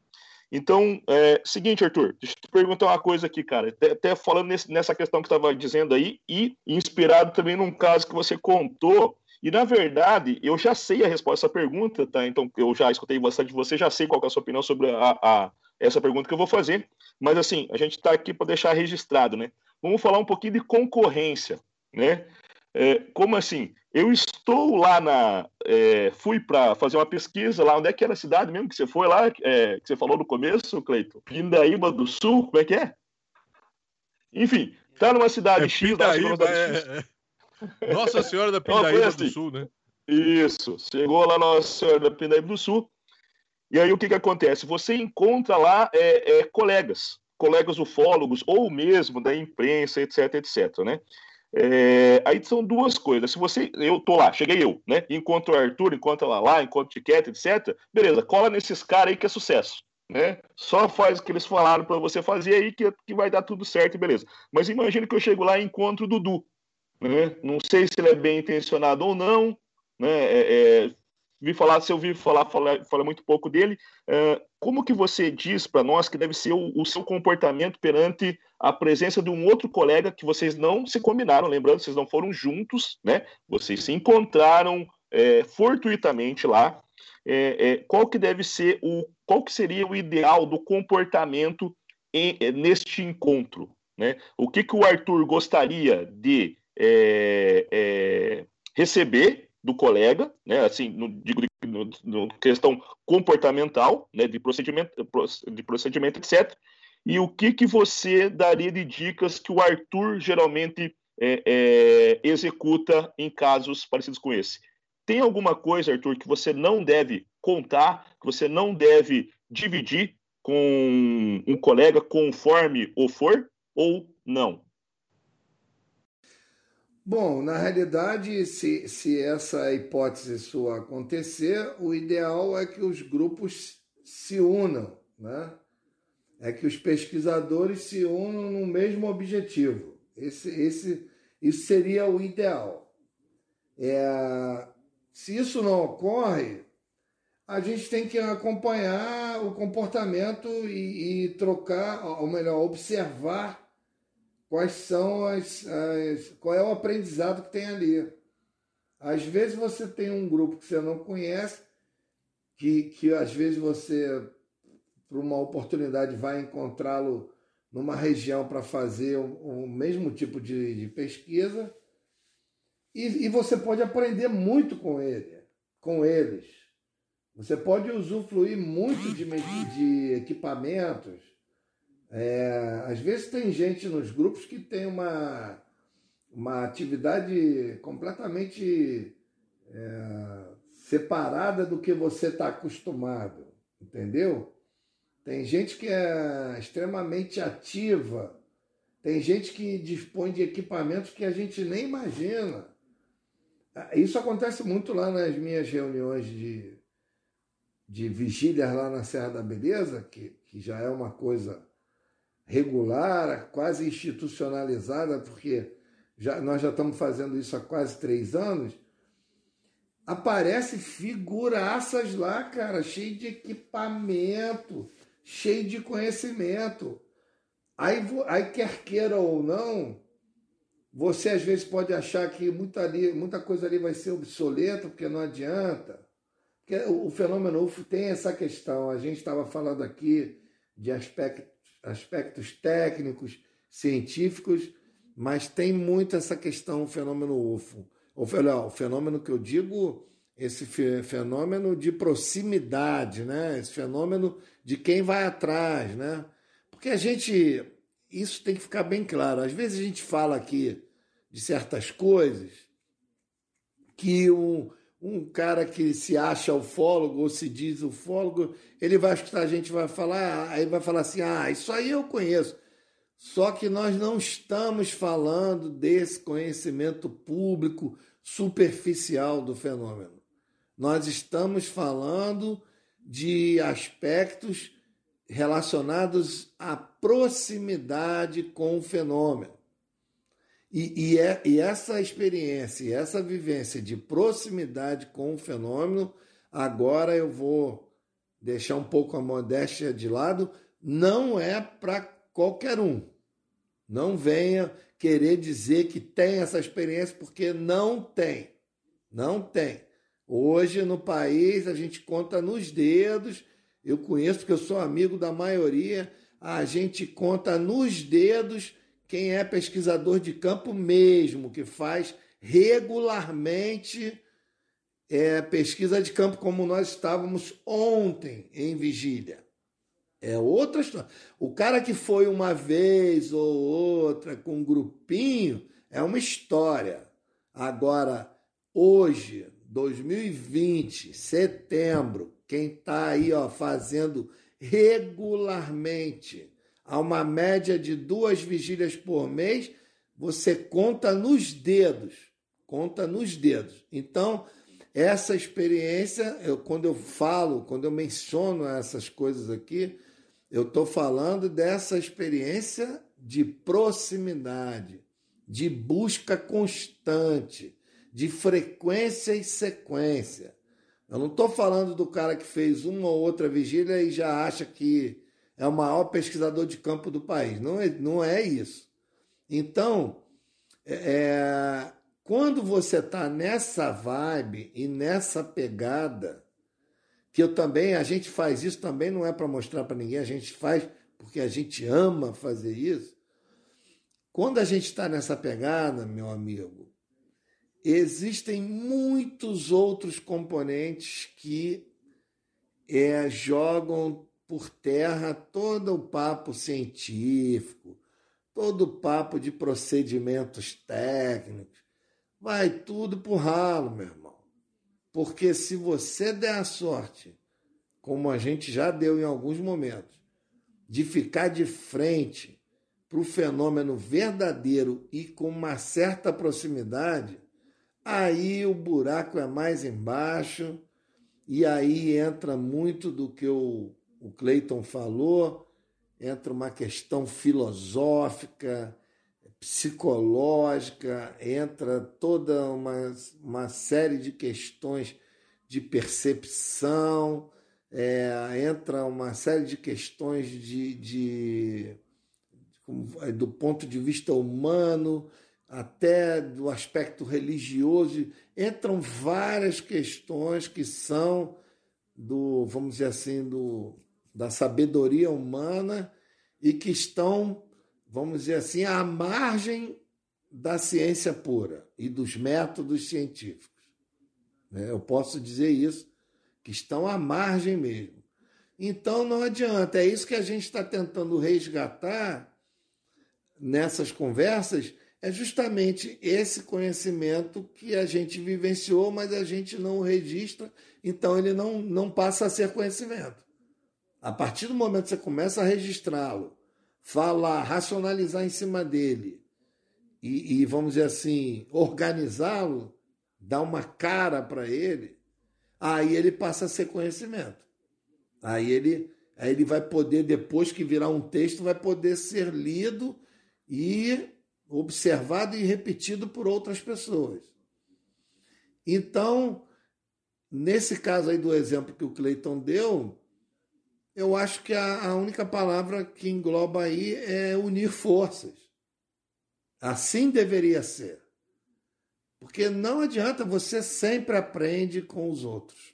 Então, é, seguinte, Arthur, deixa eu te perguntar uma coisa aqui, cara. Até, até falando nesse, nessa questão que estava dizendo aí, e inspirado também num caso que você contou. E, na verdade, eu já sei a resposta a essa pergunta, tá? Então, eu já escutei bastante de você, já sei qual é a sua opinião sobre a, a essa pergunta que eu vou fazer. Mas, assim, a gente está aqui para deixar registrado, né? Vamos falar um pouquinho de concorrência, né? É, como assim? Eu estou lá na. É, fui para fazer uma pesquisa lá. Onde é que era a cidade mesmo que você foi lá? É, que você falou no começo, Cleiton? Pindaíba do Sul, como é que é? Enfim, tá numa cidade é, X Pindaíba, é, é, Nossa Senhora da Pindaíba assim. do Sul, né? Isso, chegou lá Nossa Senhora da Pindaíba do Sul. E aí o que, que acontece? Você encontra lá é, é, colegas, colegas ufólogos, ou mesmo da imprensa, etc, etc, né? É, aí são duas coisas. Se você, eu tô lá, cheguei eu, né? Encontro o Arthur, encontro lá lá, encontro o Tiquete, etc. Beleza, cola nesses caras aí que é sucesso, né? Só faz o que eles falaram para você fazer aí que, que vai dar tudo certo, beleza. Mas imagine que eu chego lá e encontro o Dudu, né? Não sei se ele é bem intencionado ou não, né? É, é, vi falar, se eu vi falar, falar, falar muito pouco dele. Uh, como que você diz para nós que deve ser o, o, seu comportamento perante a presença de um outro colega que vocês não se combinaram, lembrando, vocês não foram juntos, né? Vocês se encontraram é, fortuitamente lá. É, é, qual que deve ser o, qual que seria o ideal do comportamento em, é, neste encontro, né? O que que o Arthur gostaria de é, receber do colega, né, assim, no, digo no, no, questão comportamental, né, de procedimento, de procedimento, etc. E o que que você daria de dicas que o Arthur geralmente é, é, executa em casos parecidos com esse? Tem alguma coisa, Arthur, que você não deve contar, que você não deve dividir com um colega conforme o for ou não? Bom, na realidade, se, se essa hipótese sua acontecer, o ideal é que os grupos se unam, né? É que os pesquisadores se unam no mesmo objetivo. Esse, esse, isso seria o ideal. É, se isso não ocorre, a gente tem que acompanhar o comportamento e, e trocar, ou melhor, observar quais são as, as, qual é o aprendizado que tem ali. Às vezes você tem um grupo que você não conhece, que, que às vezes você, por uma oportunidade, vai encontrá-lo numa região para fazer o, o, mesmo tipo de, de pesquisa, e, e, você pode aprender muito com ele, com eles. Você pode usufruir muito de, de equipamentos, é, às vezes tem gente nos grupos que tem uma, uma atividade completamente é, separada do que você está acostumado, entendeu? Tem gente que é extremamente ativa, tem gente que dispõe de equipamentos que a gente nem imagina. Isso acontece muito lá nas minhas reuniões de, de vigílias lá na Serra da Beleza, que, que já é uma coisa regular, quase institucionalizada, porque já, nós já estamos fazendo isso há quase três anos, aparece figuraças lá, cara, cheio de equipamento, cheio de conhecimento. Aí, aí quer queira ou não, você às vezes pode achar que muita, ali, muita coisa ali vai ser obsoleta, porque não adianta. Porque o, fenômeno UFO tem essa questão. A gente estava falando aqui de aspecto aspectos técnicos, científicos, mas tem muito essa questão, o fenômeno UFO. Ou, o fenômeno que eu digo, esse fenômeno de proximidade, né? esse fenômeno de quem vai atrás. Né? Porque a gente, isso tem que ficar bem claro. Às vezes a gente fala aqui de certas coisas que um, um cara que se acha ufólogo ou se diz ufólogo, ele vai escutar a gente vai falar, aí vai falar assim: "Ah, isso aí eu conheço". Só que nós não estamos falando desse conhecimento público superficial do fenômeno. Nós estamos falando de aspectos relacionados à proximidade com o fenômeno. E, e, é, e essa experiência, essa vivência de proximidade com o fenômeno, agora eu vou deixar um pouco a modéstia de lado, não é para qualquer um. Não venha querer dizer que tem essa experiência, porque não tem. Não tem. Hoje no país a gente conta nos dedos, eu conheço porque eu sou amigo da maioria, a gente conta nos dedos quem é pesquisador de campo mesmo, que faz regularmente é, pesquisa de campo, como nós estávamos ontem em vigília. É outra história. O cara que foi uma vez ou outra com um grupinho é uma história. Agora, hoje, 2020, setembro, quem está aí ó, fazendo regularmente a uma média de duas vigílias por mês, você conta nos dedos, conta nos dedos. Então, essa experiência, eu, quando eu falo, quando eu menciono essas coisas aqui, eu estou falando dessa experiência de proximidade, de busca constante, de frequência e sequência. Eu não estou falando do cara que fez uma ou outra vigília e já acha que é o maior pesquisador de campo do país. Não é, não é isso. Então, é, quando você está nessa vibe e nessa pegada, que eu também, a gente faz isso também não é para mostrar para ninguém, a gente faz porque a gente ama fazer isso. Quando a gente está nessa pegada, meu amigo, existem muitos outros componentes que é, jogam por terra todo o papo científico, todo o papo de procedimentos técnicos vai tudo pro ralo, meu irmão. Porque se você der a sorte, como a gente já deu em alguns momentos, de ficar de frente para o fenômeno verdadeiro e com uma certa proximidade, aí o buraco é mais embaixo e aí entra muito do que o, o Clayton falou, entra uma questão filosófica, psicológica, entra toda uma, uma série de questões de percepção, é, entra uma série de questões de, de, de, do ponto de vista humano, até do aspecto religioso, entram várias questões que são do, vamos dizer assim, do, da sabedoria humana e que estão vamos dizer assim, à margem da ciência pura e dos métodos científicos. Né? Eu posso dizer isso, que estão à margem mesmo. Então não adianta, é isso que a gente está tentando resgatar nessas conversas, é justamente esse conhecimento que a gente vivenciou, mas a gente não registra, então ele não, não passa a ser conhecimento. A partir do momento que você começa a registrá-lo, falar, racionalizar em cima dele e, e vamos dizer assim, organizá-lo, dar uma cara para ele, aí ele passa a ser conhecimento. Aí ele, aí ele vai poder, depois que virar um texto, vai poder ser lido e observado e repetido por outras pessoas. Então, nesse caso aí do exemplo que o Cleiton deu, eu acho que a, a única palavra que engloba aí é unir forças. Assim deveria ser. Porque não adianta, você sempre aprende com os outros.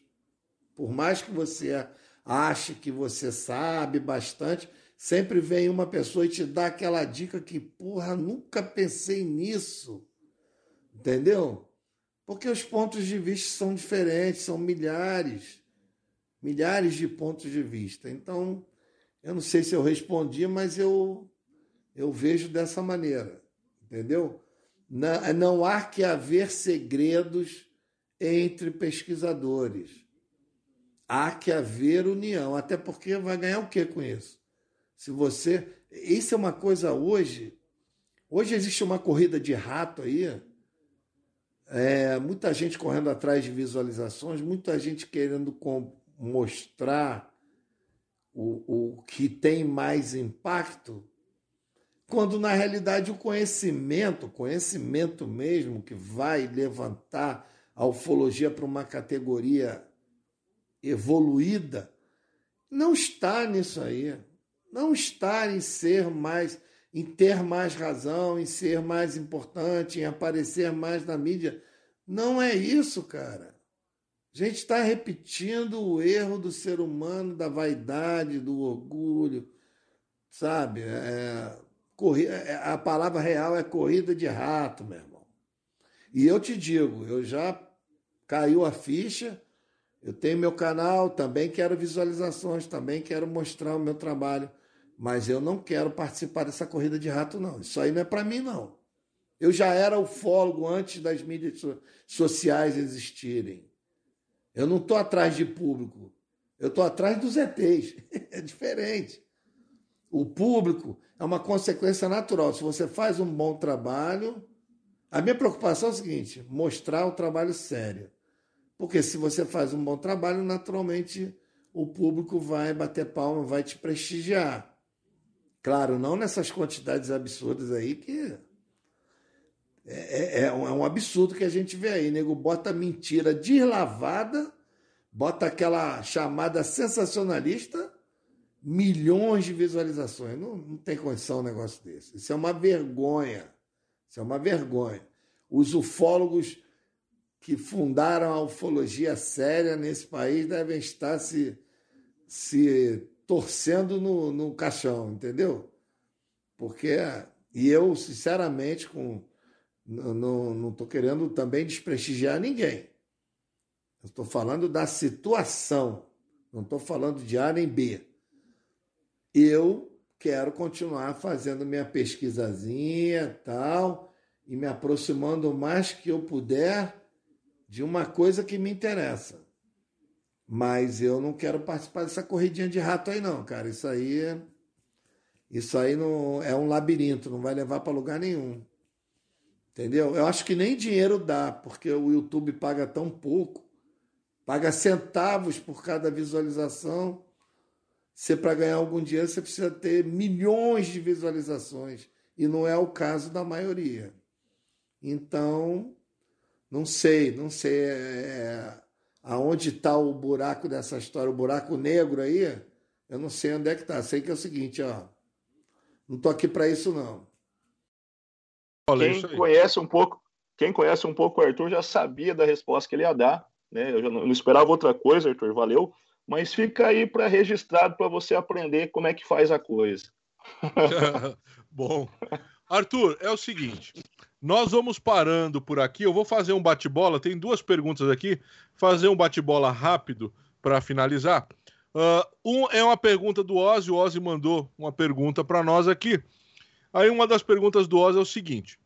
Por mais que você ache que você sabe bastante, sempre vem uma pessoa e te dá aquela dica que, porra, nunca pensei nisso. Entendeu? Porque os pontos de vista são diferentes, são milhares milhares de pontos de vista. Então, eu não sei se eu respondi, mas eu, eu vejo dessa maneira, entendeu? Não, não há que haver segredos entre pesquisadores. Há que haver união, até porque vai ganhar o que com isso? Se você. Isso é uma coisa hoje. Hoje existe uma corrida de rato aí. É, muita gente correndo atrás de visualizações, muita gente querendo mostrar o, o que tem mais impacto, quando na realidade o conhecimento, conhecimento mesmo, que vai levantar a ufologia para uma categoria evoluída, não está nisso aí. Não está em ser mais, em ter mais razão, em ser mais importante, em aparecer mais na mídia. Não é isso, cara. A gente está repetindo o erro do ser humano, da vaidade, do orgulho, sabe? É, é, a palavra real é corrida de rato, meu irmão. E eu te digo, eu já caiu a ficha, eu tenho meu canal, também quero visualizações, também quero mostrar o meu trabalho, mas eu não quero participar dessa corrida de rato, não. Isso aí não é para mim, não. Eu já era ufólogo antes das mídias sociais existirem. Eu não estou atrás de público. Eu estou atrás dos ETs. é diferente. O público é uma consequência natural. Se você faz um bom trabalho, a minha preocupação é o seguinte: mostrar o trabalho sério. Porque se você faz um bom trabalho, naturalmente o público vai bater palma, vai te prestigiar. Claro, não nessas quantidades absurdas aí que. É, é, é um absurdo que a gente vê aí. Nego bota mentira deslavada, bota aquela chamada sensacionalista, milhões de visualizações. Não, não tem condição um negócio desse. Isso é uma vergonha. Isso é uma vergonha. Os ufólogos que fundaram a ufologia séria nesse país devem estar se, se torcendo no, no caixão, entendeu? Porque, e eu, sinceramente, com, não estou querendo também desprestigiar ninguém. Estou falando da situação, não estou falando de A nem B. Eu quero continuar fazendo minha pesquisazinha tal e me aproximando o mais que eu puder de uma coisa que me interessa. Mas eu não quero participar dessa corridinha de rato aí, não, cara. Isso aí. Isso aí não é um labirinto, não vai levar para lugar nenhum. Entendeu? Eu acho que nem dinheiro dá, porque o YouTube paga tão pouco, paga centavos por cada visualização. Se para ganhar algum dinheiro você precisa ter milhões de visualizações, e não é o caso da maioria. Então, não sei, não sei. É, aonde está o buraco dessa história, o buraco negro aí, eu não sei onde é que está. Sei que é o seguinte, ó. Não estou aqui para isso, não. Quem conhece um pouco, quem conhece um pouco o Arthur já sabia da resposta que ele ia dar. Né? Eu já não, não esperava outra coisa, Arthur, valeu. Mas fica aí para registrado para você aprender como é que faz a coisa. Bom, Arthur, é o seguinte: nós vamos parando por aqui. Eu vou fazer um bate-bola. Tem duas perguntas aqui. Fazer um bate-bola rápido para finalizar. Uh, um é uma pergunta do Ozzy. O Ozzy mandou uma pergunta para nós aqui. Aí uma das perguntas do Ozzy é o seguinte: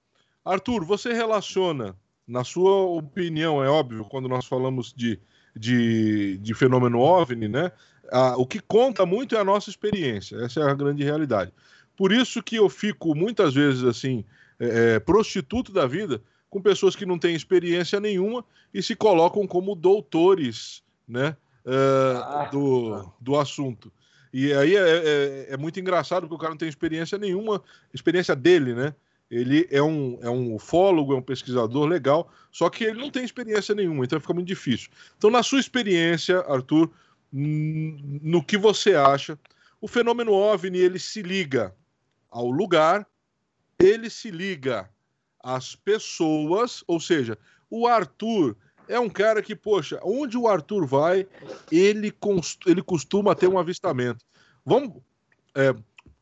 Arthur, você relaciona, na sua opinião, é óbvio, quando nós falamos de, de, de fenômeno OVNI, né? Ah, o que conta muito é a nossa experiência. Essa é a grande realidade. Por isso que eu fico muitas vezes assim é, é, prostituto da vida com pessoas que não têm experiência nenhuma e se colocam como doutores né, ah, do, do assunto. E aí é, é, é, muito engraçado porque o cara não tem experiência nenhuma, experiência dele, né? Ele é um, é um ufólogo, é um pesquisador legal, só que ele não tem experiência nenhuma, então fica muito difícil. Então, na sua experiência, Arthur, no que você acha, o fenômeno OVNI ele se liga ao lugar ele se liga às pessoas, ou seja, o Arthur é um cara que, poxa, onde o Arthur vai, ele, ele costuma ter um avistamento. Vamos, é,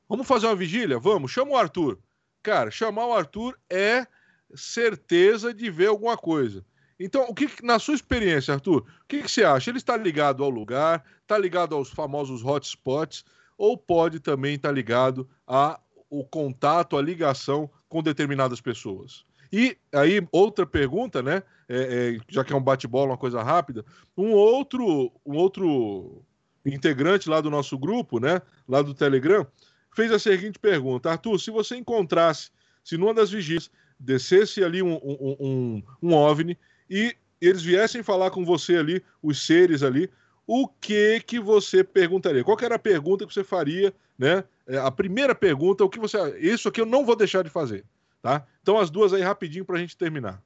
vamos fazer uma vigília? Vamos, chama o Arthur. Cara, chamar o Arthur é certeza de ver alguma coisa. Então, o que, na sua experiência, Arthur, o que, que você acha? Ele está ligado ao lugar, está ligado aos famosos hotspots, ou pode também estar tá ligado a o contato, a ligação com determinadas pessoas. E aí, outra pergunta, né? É, é, já que é um bate-bola, uma coisa rápida, um outro, um outro integrante lá do nosso grupo, né? Lá do Telegram, fez a seguinte pergunta: Arthur, se você encontrasse, se numa das vigias descesse ali um, um, um, um OVNI e eles viessem falar com você ali, os seres ali, o que que você perguntaria? Qual era a pergunta que você faria, né? É, a primeira pergunta, o que você. Isso aqui eu não vou deixar de fazer. Tá? Então, as duas aí rapidinho para a gente terminar.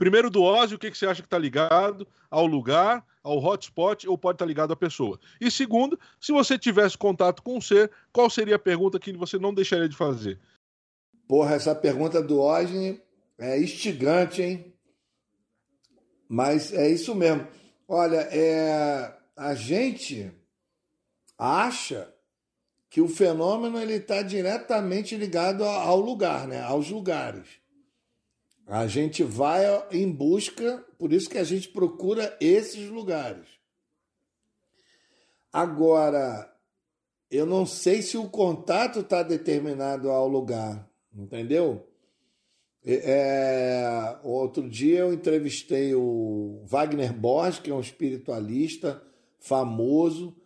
Primeiro do Ozzy, o que, que você acha que está ligado ao lugar, ao hotspot, ou pode estar tá ligado à pessoa? E segundo, se você tivesse contato com um ser, qual seria a pergunta que você não deixaria de fazer? Porra, essa pergunta do Ozzy é instigante, hein? Mas é isso mesmo. Olha, é... a gente acha que o fenômeno ele está diretamente ligado ao lugar, né? aos lugares. A gente vai em busca, por isso que a gente procura esses lugares. Agora, eu não sei se o contato está determinado ao lugar, entendeu? É, outro dia eu entrevistei o Wagner Borges, que é um espiritualista famoso,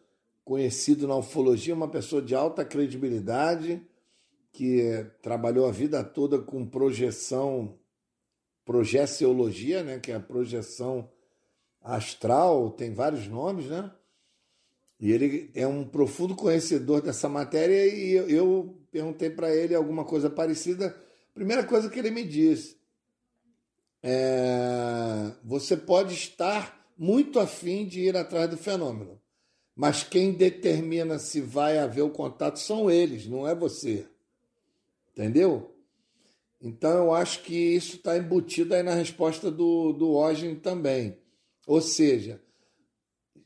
conhecido na ufologia, uma pessoa de alta credibilidade, que trabalhou a vida toda com projeção, projeciologia, né, que é a projeção astral, tem vários nomes, né? E ele é um profundo conhecedor dessa matéria e eu, perguntei para ele alguma coisa parecida. Primeira coisa que ele me disse é, você pode estar muito afim de ir atrás do fenômeno, mas quem determina se vai haver o contato são eles, não é você. Entendeu? Então eu acho que isso está embutido aí na resposta do, do Ogen também. Ou seja,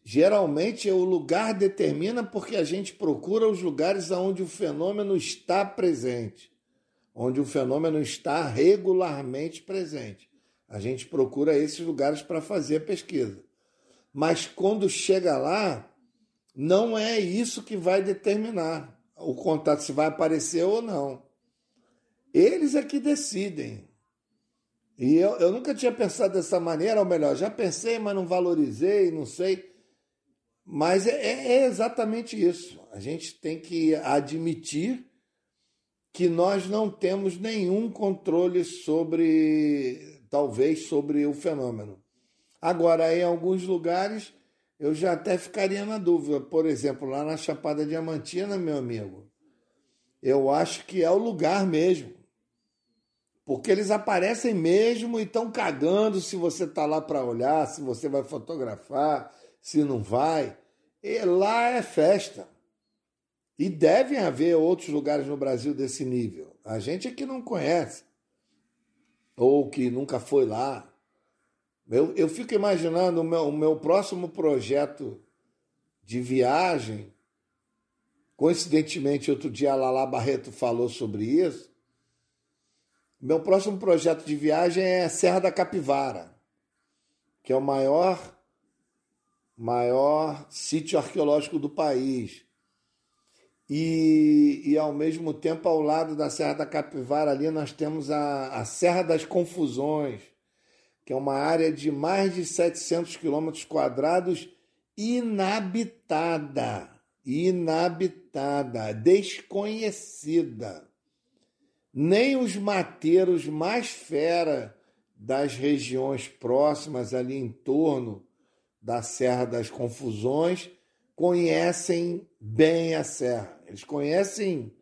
geralmente o lugar determina porque a gente procura os lugares onde o fenômeno está presente, onde o fenômeno está regularmente presente. A gente procura esses lugares para fazer a pesquisa. Mas quando chega lá, não é isso que vai determinar o contato se vai aparecer ou não. Eles é que decidem. E eu, eu nunca tinha pensado dessa maneira, ou melhor, já pensei, mas não valorizei, não sei. Mas é, é, é exatamente isso. A gente tem que admitir que nós não temos nenhum controle sobre, talvez, sobre o fenômeno. Agora, em alguns lugares, eu já até ficaria na dúvida. Por exemplo, lá na Chapada Diamantina, meu amigo, eu acho que é o lugar mesmo. Porque eles aparecem mesmo e estão cagando se você está lá para olhar, se você vai fotografar, se não vai. E lá é festa. E devem haver outros lugares no Brasil desse nível. A gente é que não conhece, ou que nunca foi lá. Eu, eu fico imaginando o meu, o meu próximo projeto de viagem. Coincidentemente, outro dia a Lala Barreto falou sobre isso. Meu próximo projeto de viagem é Serra da Capivara, que é o maior maior sítio arqueológico do país. E, e ao mesmo tempo, ao lado da Serra da Capivara, ali nós temos a, a Serra das Confusões, que é uma área de mais de 700 quilômetros quadrados inabitada, inabitada, desconhecida nem os mateiros mais fera das regiões próximas ali em torno da Serra das Confusões conhecem bem a serra. Eles conhecem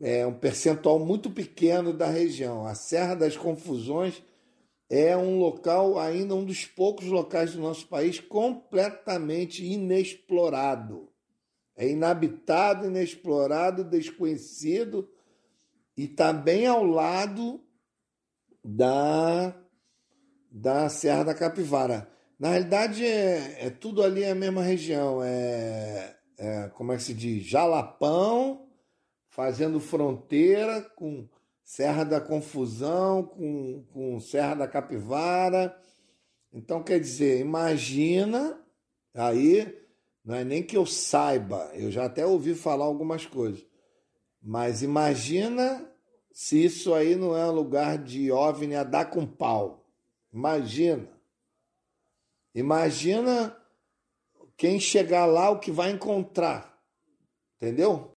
é, um percentual muito pequeno da região. A Serra das Confusões é um local, ainda um dos poucos locais do nosso país completamente inexplorado. É inabitado, inexplorado, desconhecido e está bem ao lado da, da Serra da Capivara. Na realidade, é, é tudo ali a mesma região. É, é, como é que se diz? Jalapão, fazendo fronteira com Serra da Confusão, com, com Serra da Capivara. Então, quer dizer, imagina, aí, não é nem que eu saiba, eu já até ouvi falar algumas coisas. Mas imagina se isso aí não é um lugar de OVNI a dar com pau. Imagina. Imagina quem chegar lá o que vai encontrar. Entendeu?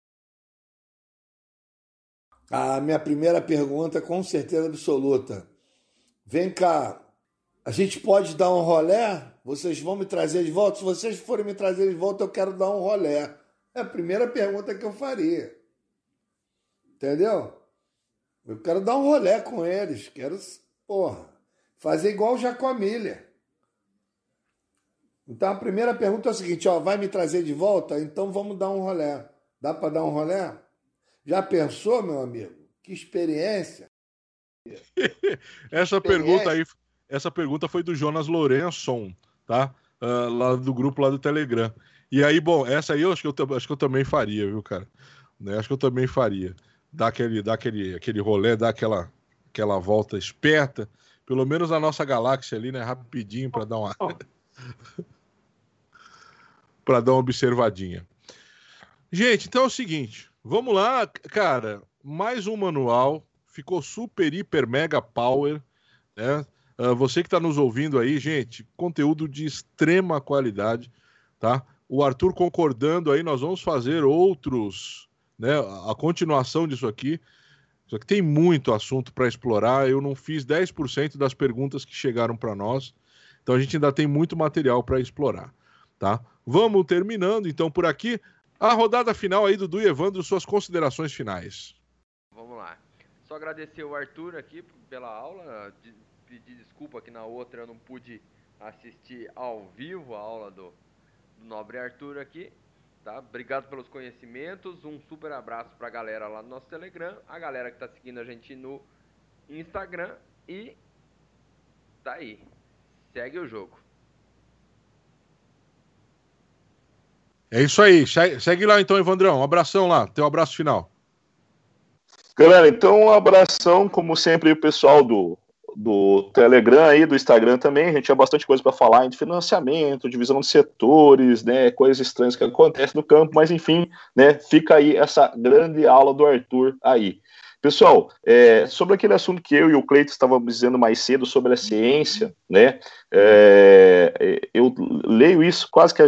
A minha primeira pergunta, com certeza absoluta. Vem cá, a gente pode dar um rolé? Vocês vão me trazer de volta? Se vocês forem me trazer de volta, eu quero dar um rolé. É a primeira pergunta que eu faria. Entendeu? Eu quero dar um rolé com eles. Quero, porra, fazer igual o Jacomilha. Então a primeira pergunta é a seguinte: ó, vai me trazer de volta? Então vamos dar um rolé. Dá para dar um rolé? Já pensou, meu amigo? Que experiência! essa experiência. pergunta aí, essa pergunta foi do Jonas Lourençon, tá? Uh, lá do grupo lá do Telegram. E aí, bom, essa aí eu acho que eu, acho que eu também faria, viu, cara? Né? Acho que eu também faria dá aquele, dá aquele, aquele rolê, dá aquela, aquela volta esperta, pelo menos a nossa galáxia ali, né, rapidinho para dar uma para dar uma observadinha. Gente, então é o seguinte, vamos lá, cara, mais um manual ficou super, hiper, mega power, né? Uh, você que está nos ouvindo aí, gente, conteúdo de extrema qualidade, tá? O Arthur concordando aí, nós vamos fazer outros, né? A continuação disso aqui. Só que tem muito assunto para explorar. Eu não fiz 10% das perguntas que chegaram para nós. Então a gente ainda tem muito material para explorar, tá? Vamos terminando então por aqui. A rodada final aí, Dudu e Evandro, suas considerações finais. Vamos lá. Só agradecer o Arthur aqui pela aula. Pedir desculpa que na outra eu não pude assistir ao vivo a aula do, do Nobre Arthur aqui. Tá? Obrigado pelos conhecimentos. Um super abraço para a galera lá no nosso Telegram, a galera que está seguindo a gente no Instagram e tá aí. Segue o jogo. É isso aí. Segue lá então, Evandrão. Um abração lá. Teu abraço final. Galera, então um abração, como sempre, o pessoal do, do Telegram aí, do Instagram também. A gente tinha bastante coisa para falar de financiamento, divisão de setores, né, coisas estranhas que acontecem no campo, mas enfim, né, fica aí essa grande aula do Arthur aí. Pessoal, é, sobre aquele assunto que eu e o Cleito estávamos dizendo mais cedo sobre a ciência, né? É, eu leio isso quase que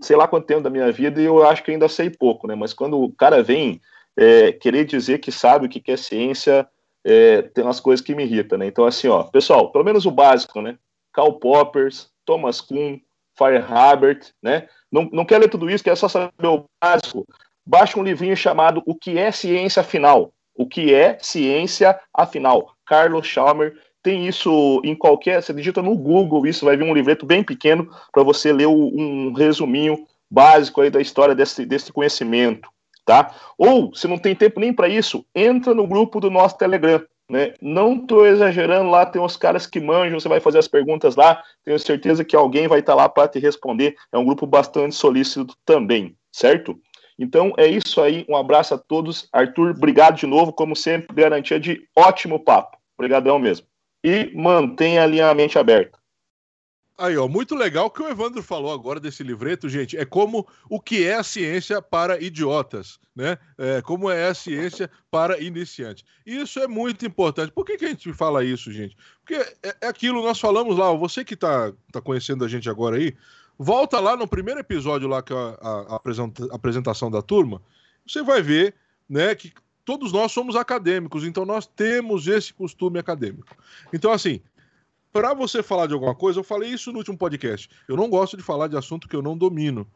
sei lá quanto tempo da minha vida e eu acho que ainda sei pouco, né? Mas quando o cara vem é, querer dizer que sabe o que é ciência, é, tem umas coisas que me irritam, né? Então, assim, ó, pessoal, pelo menos o básico, né? Karl Poppers, Thomas Kuhn, Feyerabert, né? Não, não quer ler tudo isso, quer só saber o básico. Baixa um livrinho chamado O que é Ciência Afinal. O que é Ciência Afinal? Carlos Chalmer tem isso em qualquer. Você digita no Google isso, vai vir um livreto bem pequeno para você ler um resuminho básico aí da história desse, desse conhecimento tá? Ou, se não tem tempo nem para isso, entra no grupo do nosso Telegram, né? Não estou exagerando, lá tem uns caras que manjam, você vai fazer as perguntas lá, tenho certeza que alguém vai estar tá lá para te responder. É um grupo bastante solícito também, certo? Então é isso aí, um abraço a todos. Arthur, obrigado de novo, como sempre, garantia de ótimo papo. Obrigadão mesmo. E mantenha a mente aberta. Aí, ó, muito legal que o Evandro falou agora desse livreto, gente. É como o que é a ciência para idiotas, né? É, como é a ciência para iniciantes. Isso é muito importante. Por que, que a gente fala isso, gente? Porque é, é aquilo, nós falamos lá, você que está tá conhecendo a gente agora aí, volta lá no primeiro episódio lá, que a, a, a apresentação da turma, você vai ver, né, que todos nós somos acadêmicos, então nós temos esse costume acadêmico. Então, assim, para você falar de alguma coisa, eu falei isso no último podcast. Eu não gosto de falar de assunto que eu não domino.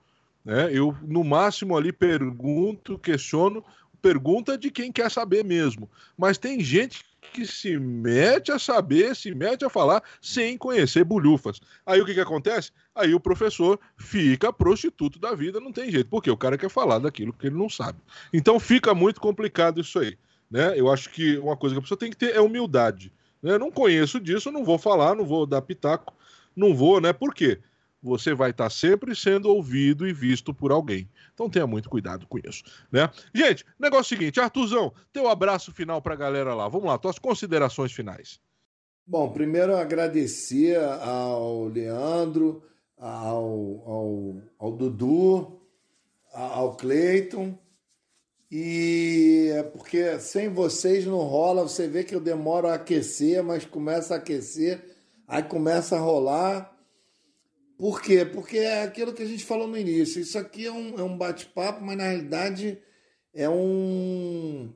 Né? Eu, no máximo, ali pergunto, questiono, pergunta de quem quer saber mesmo. Mas tem gente que se mete a saber, se mete a falar sem conhecer bulhufas. Aí o que, que acontece? Aí o professor fica prostituto da vida, não tem jeito, porque o cara quer falar daquilo que ele não sabe. Então fica muito complicado isso aí. Né? Eu acho que uma coisa que a pessoa tem que ter é humildade. Né? Não conheço disso, não vou falar, não vou dar pitaco, não vou, né? Por quê? Você vai estar sempre sendo ouvido e visto por alguém. Então tenha muito cuidado com isso, né? Gente, negócio seguinte, Artuzão, teu abraço final para a galera lá. Vamos lá, tuas considerações finais. Bom, primeiro agradecer ao Leandro, ao, ao, ao Dudu, ao Cleiton e é porque sem vocês não rola, você vê que eu demoro a aquecer, mas começa a aquecer, aí começa a rolar. Por quê? Porque é aquilo que a gente falou no início. Isso aqui é um, é um bate-papo, mas na realidade é um.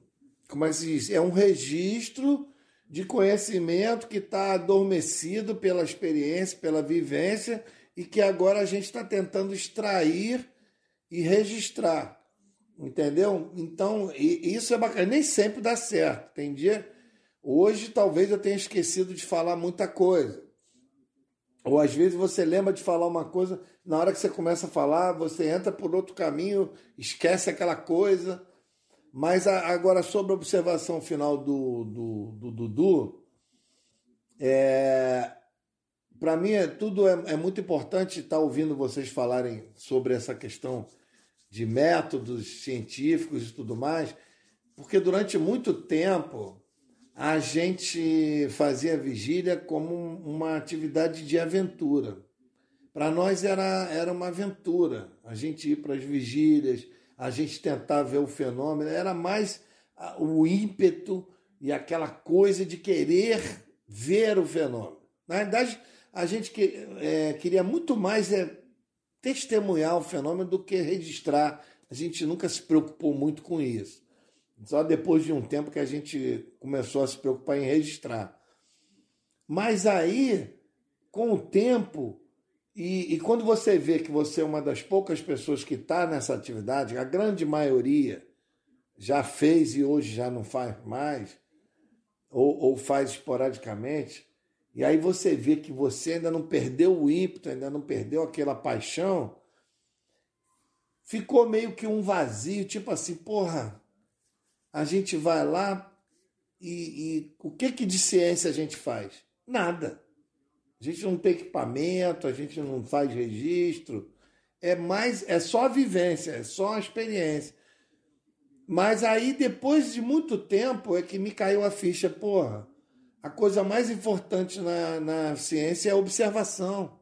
Como é que se diz? É um registro de conhecimento que está adormecido pela experiência, pela vivência, e que agora a gente está tentando extrair e registrar. Entendeu? Então, isso é bacana. Nem sempre dá certo. Tem. Hoje, talvez eu tenha esquecido de falar muita coisa. Ou às vezes você lembra de falar uma coisa, na hora que você começa a falar, você entra por outro caminho, esquece aquela coisa. Mas agora, sobre a observação final do Dudu, do, do, do, é, para mim é, tudo é, é muito importante estar ouvindo vocês falarem sobre essa questão de métodos científicos e tudo mais, porque durante muito tempo a gente fazia vigília como uma atividade de aventura. Para nós era, era uma aventura. A gente ir para as vigílias, a gente tentar ver o fenômeno, era mais o ímpeto e aquela coisa de querer ver o fenômeno. Na verdade, a gente que, é, queria muito mais é, testemunhar o fenômeno do que registrar. A gente nunca se preocupou muito com isso. Só depois de um tempo que a gente começou a se preocupar em registrar. Mas aí, com o tempo, e, e quando você vê que você é uma das poucas pessoas que está nessa atividade, a grande maioria já fez e hoje já não faz mais, ou, ou faz esporadicamente, e aí você vê que você ainda não perdeu o ímpeto, ainda não perdeu aquela paixão, ficou meio que um vazio, tipo assim, porra, a gente vai lá e, e o que, que de ciência a gente faz? Nada. A gente não tem equipamento, a gente não faz registro. É mais, é só a vivência, é só a experiência. Mas aí, depois de muito tempo, é que me caiu a ficha, porra. A coisa mais importante na, na ciência é a observação.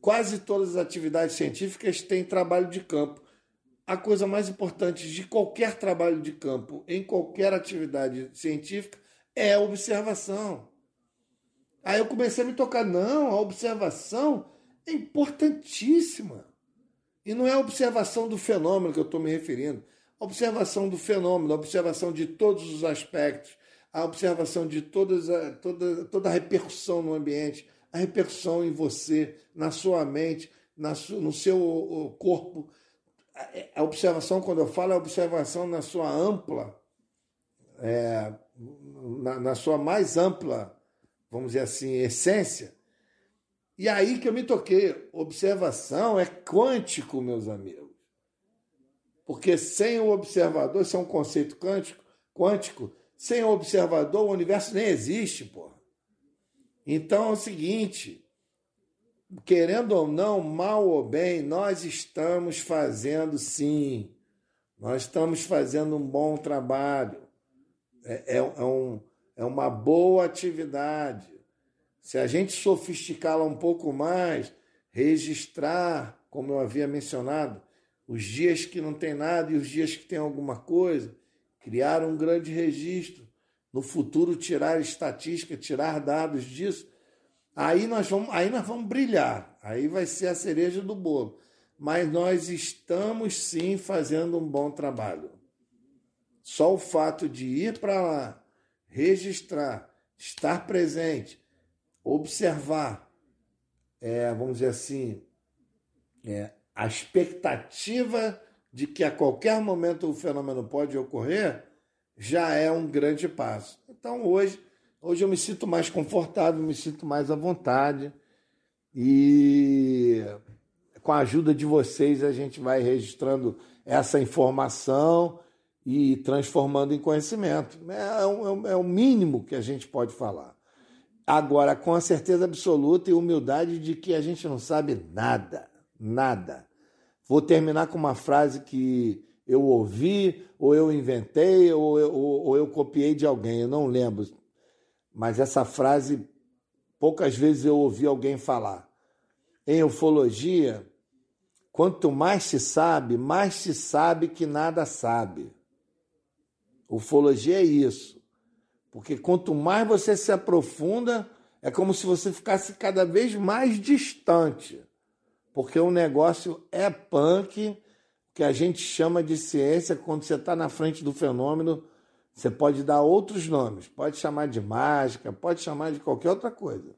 Quase todas as atividades científicas têm trabalho de campo a coisa mais importante de qualquer trabalho de campo, em qualquer atividade científica, é a observação. Aí eu comecei a me tocar, não, a observação é importantíssima. E não é a observação do fenômeno que eu estou me referindo. A observação do fenômeno, a observação de todos os aspectos, a observação de todas a, toda, toda a repercussão no ambiente, a repercussão em você, na sua mente, na, no seu corpo, a observação, quando eu falo, é a observação na sua ampla, é, na, na, sua mais ampla, vamos dizer assim, essência. E aí que eu me toquei. Observação é quântico, meus amigos. Porque sem o observador, isso é um conceito quântico, quântico, sem o observador, o universo nem existe, porra. Então é o seguinte, querendo ou não, mal ou bem, nós estamos fazendo sim. Nós estamos fazendo um bom trabalho. É, é, é, um, é uma boa atividade. Se a gente sofisticá-la um pouco mais, registrar, como eu havia mencionado, os dias que não tem nada e os dias que tem alguma coisa, criar um grande registro. No futuro, tirar estatística, tirar dados disso Aí nós vamos, aí nós vamos brilhar. Aí vai ser a cereja do bolo. Mas nós estamos sim fazendo um bom trabalho. Só o fato de ir para lá, registrar, estar presente, observar, é, vamos dizer assim, é, a expectativa de que a qualquer momento o fenômeno pode ocorrer, já é um grande passo. Então hoje Hoje eu me sinto mais confortável, me sinto mais à vontade. E com a ajuda de vocês, a gente vai registrando essa informação e transformando em conhecimento. É, um, é o mínimo que a gente pode falar. Agora, com a certeza absoluta e humildade de que a gente não sabe nada, nada. Vou terminar com uma frase que eu ouvi, ou eu inventei, ou eu, ou, eu copiei de alguém, eu não lembro mas essa frase poucas vezes eu ouvi alguém falar. Em ufologia, quanto mais se sabe, mais se sabe que nada sabe. Ufologia é isso. Porque quanto mais você se aprofunda, é como se você ficasse cada vez mais distante. Porque o negócio é punk, que a gente chama de ciência, quando você está na frente do fenômeno, você pode dar outros nomes, pode chamar de mágica, pode chamar de qualquer outra coisa.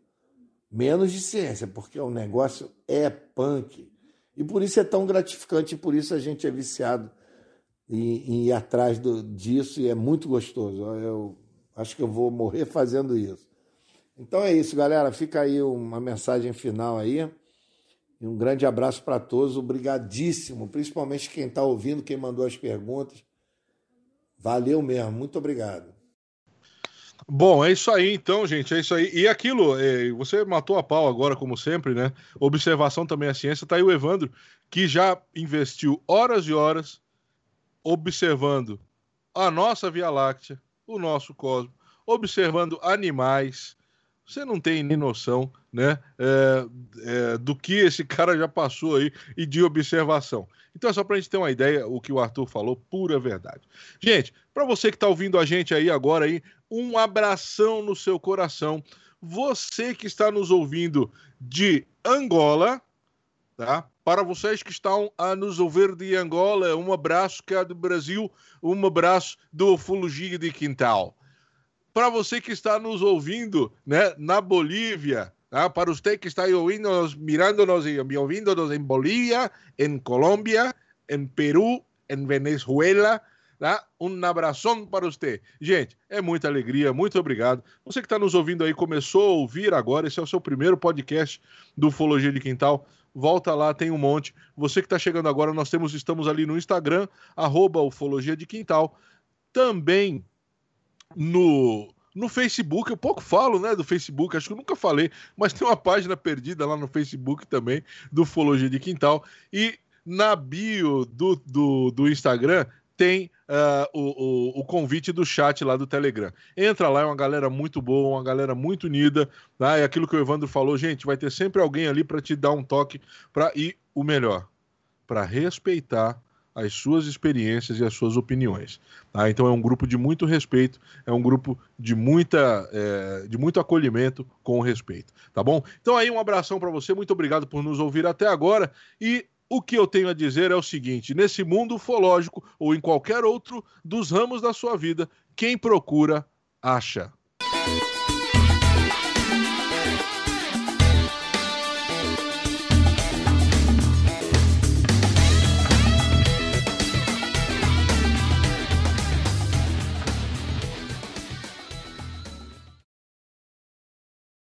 Menos de ciência, porque o negócio é punk. E por isso é tão gratificante, e por isso a gente é viciado em, em ir atrás do, disso e é muito gostoso. Eu acho que eu vou morrer fazendo isso. Então é isso, galera. Fica aí uma mensagem final aí. E um grande abraço para todos. Obrigadíssimo, principalmente quem está ouvindo, quem mandou as perguntas. Valeu mesmo, muito obrigado. Bom, é isso aí então, gente, é isso aí. E aquilo, é, você matou a pau agora, como sempre, né? Observação também é ciência. Tá aí o Evandro, que já investiu horas e horas observando a nossa Via Láctea, o nosso cosmos, observando animais, você não tem nem noção né, é, é, do que esse cara já passou aí e de observação. Então é só para a gente ter uma ideia o que o Arthur falou, pura verdade. Gente, para você que está ouvindo a gente aí agora aí, um abração no seu coração. Você que está nos ouvindo de Angola, tá? Para vocês que estão a nos ouvir de Angola, um abraço cá do Brasil, um abraço do Ufologia de Quintal para você que está nos ouvindo né, na Bolívia, tá? para você que está ouvindo-nos, mirando-nos e ouvindo-nos em Bolívia, em Colômbia, em Peru, em Venezuela, tá? um abração para você. Gente, é muita alegria, muito obrigado. Você que está nos ouvindo aí, começou a ouvir agora, esse é o seu primeiro podcast do Ufologia de Quintal, volta lá, tem um monte. Você que está chegando agora, nós temos, estamos ali no Instagram, arroba Ufologia de Quintal. Também no, no Facebook, eu pouco falo, né, do Facebook, acho que eu nunca falei, mas tem uma página perdida lá no Facebook também, do Ufologia de Quintal, e na bio do, do, do Instagram tem uh, o, o, o, convite do chat lá do Telegram. Entra lá, é uma galera muito boa, uma galera muito unida, tá? é aquilo que o Evandro falou, gente, vai ter sempre alguém ali para te dar um toque, para ir o melhor, para respeitar as suas experiências e as suas opiniões. Tá? Então é um grupo de muito respeito, é um grupo de, muita, é, de muito acolhimento com respeito, tá bom? Então aí um abração para você, muito obrigado por nos ouvir até agora e o que eu tenho a dizer é o seguinte: nesse mundo ufológico ou em qualquer outro dos ramos da sua vida, quem procura, acha.